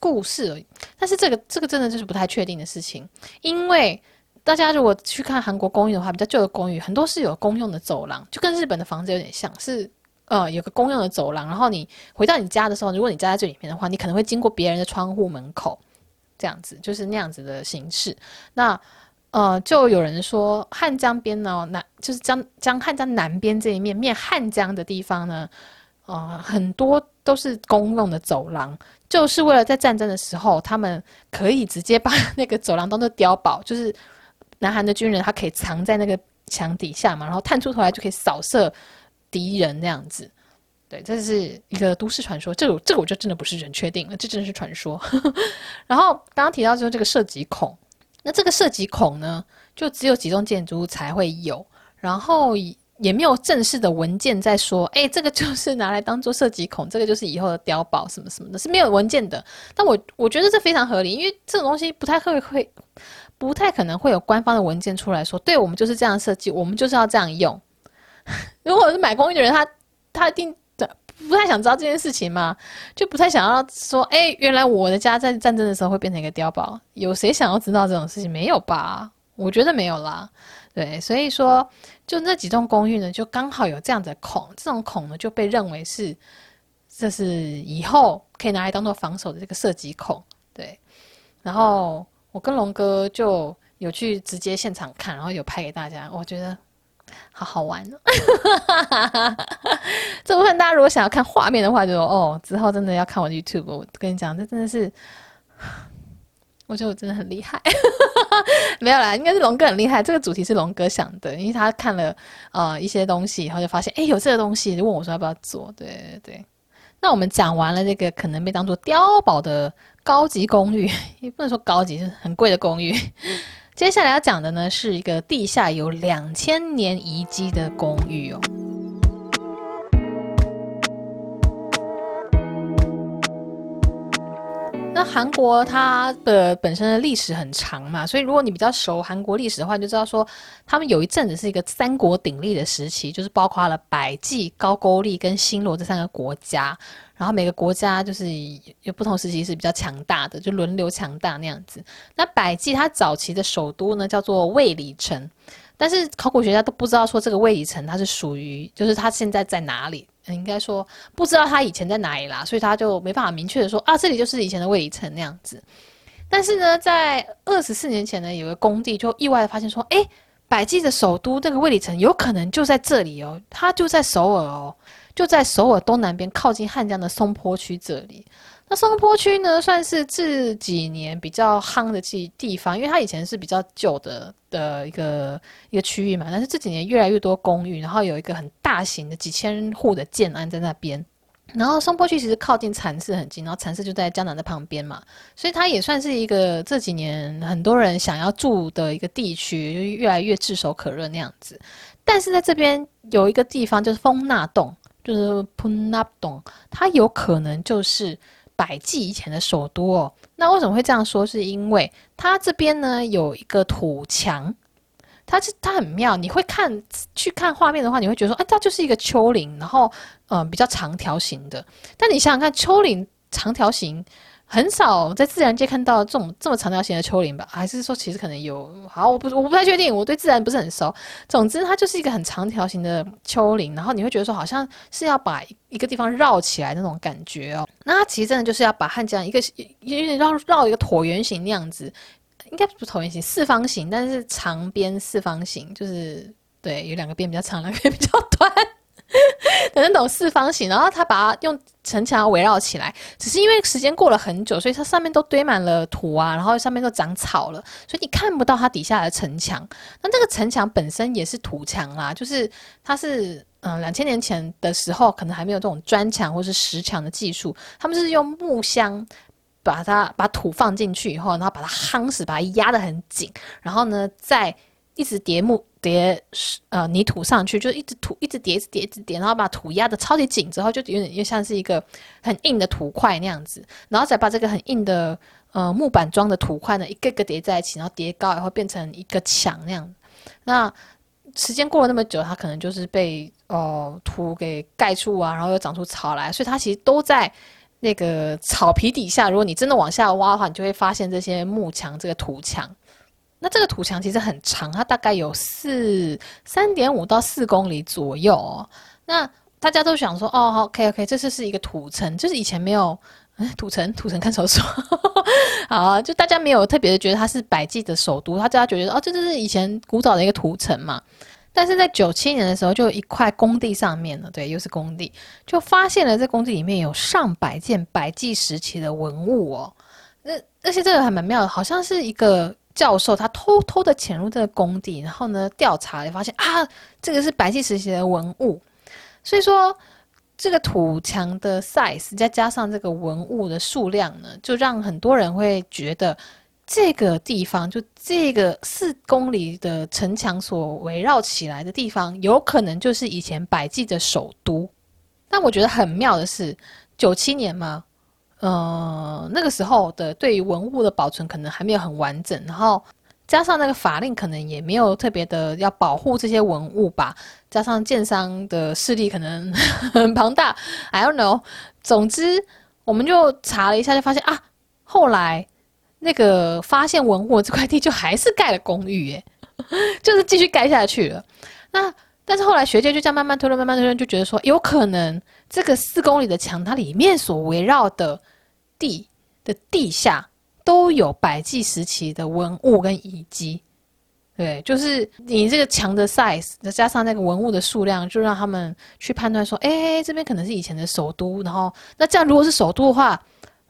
故事而已，但是这个这个真的就是不太确定的事情，因为大家如果去看韩国公寓的话，比较旧的公寓很多是有公用的走廊，就跟日本的房子有点像是，呃，有个公用的走廊，然后你回到你家的时候，如果你家在这里面的话，你可能会经过别人的窗户门口，这样子就是那样子的形式。那呃，就有人说汉江边呢，南就是江江汉江南边这一面面汉江的地方呢，呃，很多都是公用的走廊。就是为了在战争的时候，他们可以直接把 <laughs> 那个走廊当做碉堡，就是南韩的军人他可以藏在那个墙底下嘛，然后探出头来就可以扫射敌人那样子。对，这是一个都市传说，这个这个我就真的不是人确定了，这真的是传说。<laughs> 然后刚刚提到说这个射击孔，那这个射击孔呢，就只有几栋建筑物才会有，然后。也没有正式的文件在说，哎，这个就是拿来当做射击孔，这个就是以后的碉堡什么什么的，是没有文件的。但我我觉得这非常合理，因为这种东西不太会会，不太可能会有官方的文件出来说，对，我们就是这样设计，我们就是要这样用。如果是买公寓的人，他他一定不太想知道这件事情嘛，就不太想要说，哎，原来我的家在战争的时候会变成一个碉堡，有谁想要知道这种事情？没有吧？我觉得没有啦。对，所以说，就那几栋公寓呢，就刚好有这样的孔，这种孔呢就被认为是，这是以后可以拿来当做防守的这个射击孔。对，然后我跟龙哥就有去直接现场看，然后有拍给大家，我觉得好好玩哦。<laughs> 这部分大家如果想要看画面的话就，就哦，之后真的要看我的 YouTube。我跟你讲，这真的是。<sighs> 我觉得我真的很厉害，<laughs> 没有啦，应该是龙哥很厉害。这个主题是龙哥想的，因为他看了呃一些东西，以后就发现，哎，有这个东西，就问我说要不要做。对对对。那我们讲完了这个可能被当做碉堡的高级公寓，<laughs> 也不能说高级，是很贵的公寓。接下来要讲的呢，是一个地下有两千年遗迹的公寓哦。那韩国它的本身的历史很长嘛，所以如果你比较熟韩国历史的话，你就知道说他们有一阵子是一个三国鼎立的时期，就是包括了百济、高句丽跟新罗这三个国家，然后每个国家就是有不同时期是比较强大的，就轮流强大那样子。那百济它早期的首都呢叫做卫理城，但是考古学家都不知道说这个卫理城它是属于，就是它现在在哪里。应该说不知道他以前在哪里啦，所以他就没办法明确的说啊，这里就是以前的卫里城那样子。但是呢，在二十四年前呢，有个工地就意外的发现说，诶，百济的首都这个卫里城有可能就在这里哦，它就在首尔哦，就在首尔东南边靠近汉江的松坡区这里。那松坡区呢，算是这几年比较夯的地地方，因为它以前是比较旧的的一个一个区域嘛。但是这几年越来越多公寓，然后有一个很大型的几千户的建安在那边。然后松坡区其实靠近蚕室很近，然后蚕室就在江南的旁边嘛，所以它也算是一个这几年很多人想要住的一个地区，就越来越炙手可热那样子。但是在这边有一个地方就是丰纳洞，就是 Punapdong，它有可能就是。百济以前的首都哦，那为什么会这样说？是因为它这边呢有一个土墙，它是它很妙。你会看去看画面的话，你会觉得说，哎，它就是一个丘陵，然后嗯比较长条形的。但你想想看，丘陵长条形。很少在自然界看到这种这么长条形的丘陵吧？还是说其实可能有？好，我不我不太确定，我对自然不是很熟。总之，它就是一个很长条形的丘陵，然后你会觉得说好像是要把一个地方绕起来那种感觉哦。那它其实真的就是要把汉江一个有点绕绕一个椭圆形那样子，应该不是椭圆形，四方形，但是长边四方形，就是对，有两个边比较长，两个边比较短。<laughs> 的那种四方形，然后他把它用城墙围绕起来，只是因为时间过了很久，所以它上面都堆满了土啊，然后上面都长草了，所以你看不到它底下的城墙。那这个城墙本身也是土墙啦，就是它是嗯两千年前的时候，可能还没有这种砖墙或是石墙的技术，他们是用木箱把它把土放进去以后，然后把它夯实，把它压得很紧，然后呢再一直叠木。叠呃泥土上去，就一直土一直叠一直叠一直叠，然后把土压的超级紧之后，就有点又像是一个很硬的土块那样子，然后再把这个很硬的呃木板装的土块呢一个个叠在一起，然后叠高以后变成一个墙那样。那时间过了那么久，它可能就是被哦、土给盖住啊，然后又长出草来，所以它其实都在那个草皮底下。如果你真的往下挖的话，你就会发现这些木墙这个土墙。那这个土墙其实很长，它大概有四三点五到四公里左右哦。那大家都想说，哦，OK OK，这是是一个土城，就是以前没有，哎，土城土城看守所，<laughs> 好啊，就大家没有特别的觉得它是百济的首都，他大家觉得哦，这就是以前古早的一个土城嘛。但是在九七年的时候，就一块工地上面呢，对，又是工地，就发现了这工地里面有上百件百济时期的文物哦。那而且这个还蛮妙的，好像是一个。教授他偷偷的潜入这个工地，然后呢调查，也发现啊，这个是百济时期的文物，所以说这个土墙的 size 再加上这个文物的数量呢，就让很多人会觉得这个地方就这个四公里的城墙所围绕起来的地方，有可能就是以前百济的首都。但我觉得很妙的是，九七年嘛。呃，那个时候的对于文物的保存可能还没有很完整，然后加上那个法令可能也没有特别的要保护这些文物吧，加上建商的势力可能很 <laughs> 庞大，I don't know。总之，我们就查了一下，就发现啊，后来那个发现文物这块地就还是盖了公寓，耶，<laughs> 就是继续盖下去了。那但是后来学界就这样慢慢推论，慢慢推论，就觉得说有可能这个四公里的墙，它里面所围绕的。地的地下都有百济时期的文物跟遗迹，对，就是你这个墙的 size，再加上那个文物的数量，就让他们去判断说，哎，这边可能是以前的首都。然后，那这样如果是首都的话，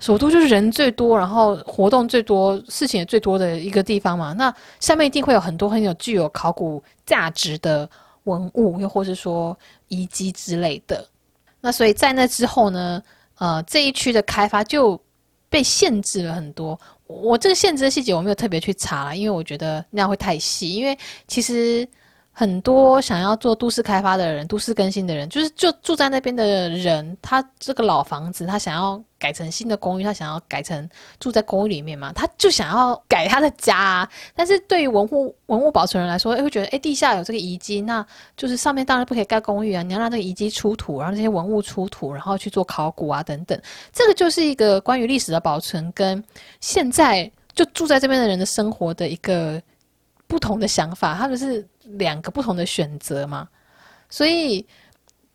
首都就是人最多，然后活动最多、事情也最多的一个地方嘛。那下面一定会有很多很有具有考古价值的文物，又或是说遗迹之类的。那所以在那之后呢，呃，这一区的开发就被限制了很多。我这个限制的细节我没有特别去查，因为我觉得那样会太细。因为其实。很多想要做都市开发的人、都市更新的人，就是就住在那边的人，他这个老房子，他想要改成新的公寓，他想要改成住在公寓里面嘛，他就想要改他的家啊。但是对于文物文物保存人来说，会觉得，诶，地下有这个遗迹，那就是上面当然不可以盖公寓啊，你要让这个遗迹出土，然后这些文物出土，然后去做考古啊等等。这个就是一个关于历史的保存跟现在就住在这边的人的生活的一个不同的想法，他们是。两个不同的选择嘛，所以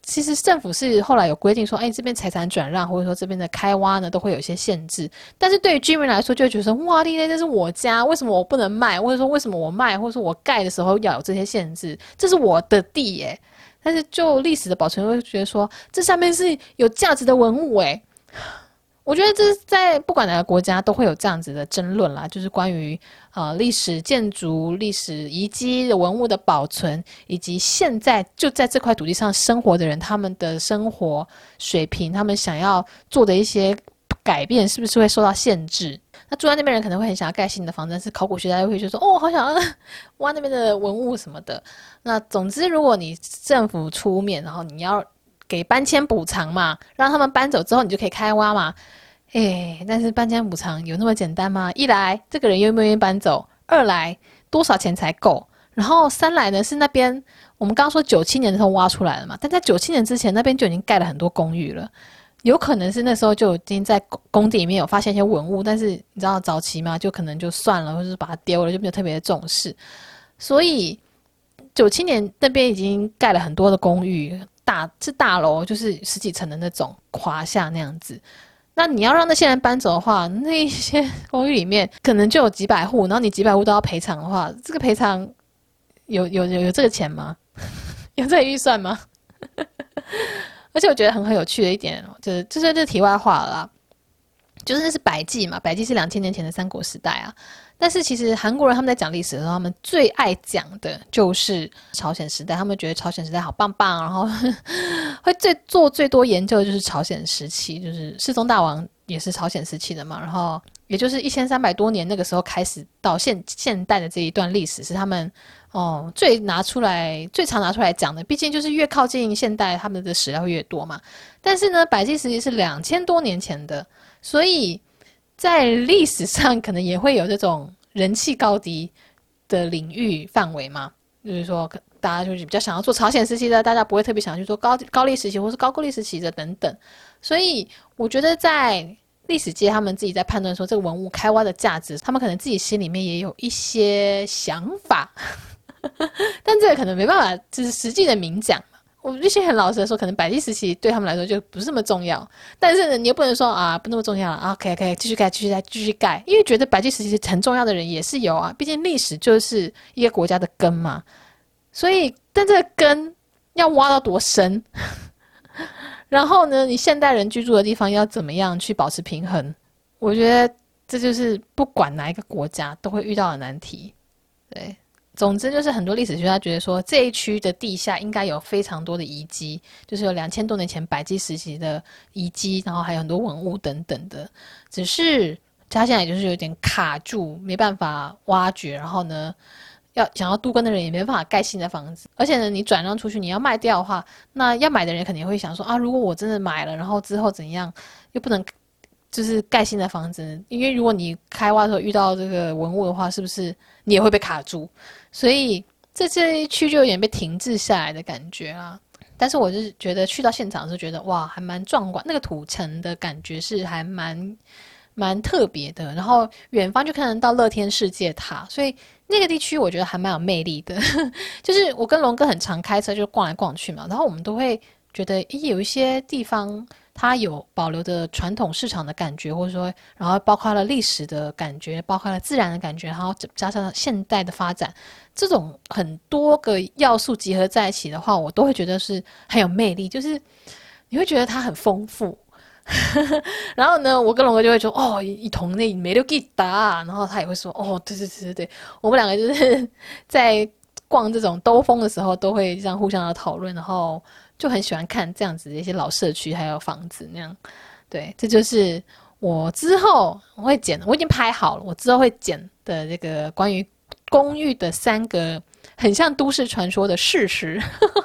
其实政府是后来有规定说，哎，这边财产转让或者说这边的开挖呢，都会有一些限制。但是对于居民来说，就会觉得说，哇，丽丽，这是我家，为什么我不能卖？或者说，为什么我卖，或者说我盖的时候要有这些限制？这是我的地耶。但是就历史的保存，会觉得说，这下面是有价值的文物诶。我觉得这是在不管哪个国家都会有这样子的争论啦，就是关于呃历史建筑、历史遗迹的文物的保存，以及现在就在这块土地上生活的人，他们的生活水平，他们想要做的一些改变，是不是会受到限制？那住在那边人可能会很想要盖新的房子，但是考古学家又会觉得说，哦，好想 <laughs> 要挖那边的文物什么的。那总之，如果你政府出面，然后你要。给搬迁补偿嘛，让他们搬走之后，你就可以开挖嘛。哎，但是搬迁补偿有那么简单吗？一来，这个人愿不愿意搬走；二来，多少钱才够？然后三来呢，是那边我们刚刚说九七年的时候挖出来了嘛，但在九七年之前，那边就已经盖了很多公寓了。有可能是那时候就已经在工地里面有发现一些文物，但是你知道早期嘛，就可能就算了，或者是把它丢了，就没有特别的重视。所以九七年那边已经盖了很多的公寓。大是大楼，就是十几层的那种华厦那样子。那你要让那些人搬走的话，<laughs> 那些公寓里面可能就有几百户，然后你几百户都要赔偿的话，这个赔偿有有有有这个钱吗？<laughs> 有这个预算吗？<laughs> 而且我觉得很很有趣的一点，就是就是这题外话了啦，就是那是百济嘛，百济是两千年前的三国时代啊。但是其实韩国人他们在讲历史的时候，他们最爱讲的就是朝鲜时代。他们觉得朝鲜时代好棒棒，然后会最做最多研究的就是朝鲜时期，就是世宗大王也是朝鲜时期的嘛。然后也就是一千三百多年那个时候开始到现现代的这一段历史，是他们哦最拿出来最常拿出来讲的。毕竟就是越靠近现代，他们的史料越多嘛。但是呢，百济时期是两千多年前的，所以。在历史上，可能也会有这种人气高低的领域范围嘛，就是说，大家就是比较想要做朝鲜时期的，大家不会特别想要去做高高丽时期或是高句丽时期的等等。所以，我觉得在历史界，他们自己在判断说这个文物开挖的价值，他们可能自己心里面也有一些想法，<laughs> 但这个可能没办法，就是实际的明讲。我必须很老实的说，可能百济时期对他们来说就不是那么重要。但是，你又不能说啊，不那么重要了啊。可以可以继续盖，继续盖，继续盖，因为觉得百济时期很重要的人也是有啊。毕竟历史就是一个国家的根嘛。所以，但这个根要挖到多深？<laughs> 然后呢，你现代人居住的地方要怎么样去保持平衡？我觉得这就是不管哪一个国家都会遇到的难题。对。总之就是很多历史学家觉得说，这一区的地下应该有非常多的遗迹，就是有两千多年前百济时期的遗迹，然后还有很多文物等等的。只是他现在就是有点卡住，没办法挖掘。然后呢，要想要渡根的人也没办法盖新的房子。而且呢，你转让出去，你要卖掉的话，那要买的人肯定会想说啊，如果我真的买了，然后之后怎样，又不能就是盖新的房子，因为如果你开挖的时候遇到这个文物的话，是不是你也会被卡住？所以这这一区就有点被停滞下来的感觉啊，但是我是觉得去到现场是觉得哇，还蛮壮观，那个土城的感觉是还蛮蛮特别的。然后远方就看得到乐天世界塔，所以那个地区我觉得还蛮有魅力的。<laughs> 就是我跟龙哥很常开车就逛来逛去嘛，然后我们都会觉得，诶，有一些地方。它有保留的传统市场的感觉，或者说，然后包括了历史的感觉，包括了自然的感觉，然后加上现代的发展，这种很多个要素集合在一起的话，我都会觉得是很有魅力。就是你会觉得它很丰富，<laughs> 然后呢，我跟龙哥就会说，哦，一同那没留给打，然后他也会说，哦，对对对对对，我们两个就是在逛这种兜风的时候，都会这样互相的讨论，然后就很喜欢看这样子的一些老社区还有房子那样。对，这就是我之后我会剪，我已经拍好了，我之后会剪的这个关于公寓的三个很像都市传说的事实。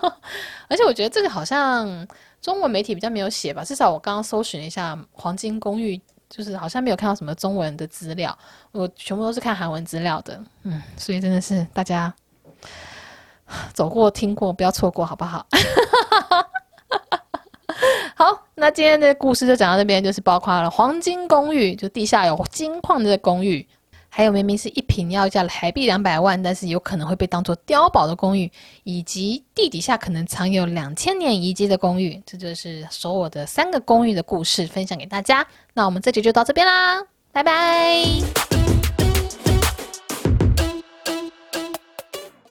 <laughs> 而且我觉得这个好像。中文媒体比较没有写吧，至少我刚刚搜寻了一下《黄金公寓》，就是好像没有看到什么中文的资料，我全部都是看韩文资料的。嗯，所以真的是大家 <sighs> 走过听过，不要错过，好不好？<laughs> 好，那今天的故事就讲到这边，就是包括了黄金公寓，就地下有金矿的公寓。还有明明是一坪要价台币两百万，但是有可能会被当做碉堡的公寓，以及地底下可能藏有两千年遗迹的公寓，这就是所有的三个公寓的故事分享给大家。那我们这集就到这边啦，拜拜。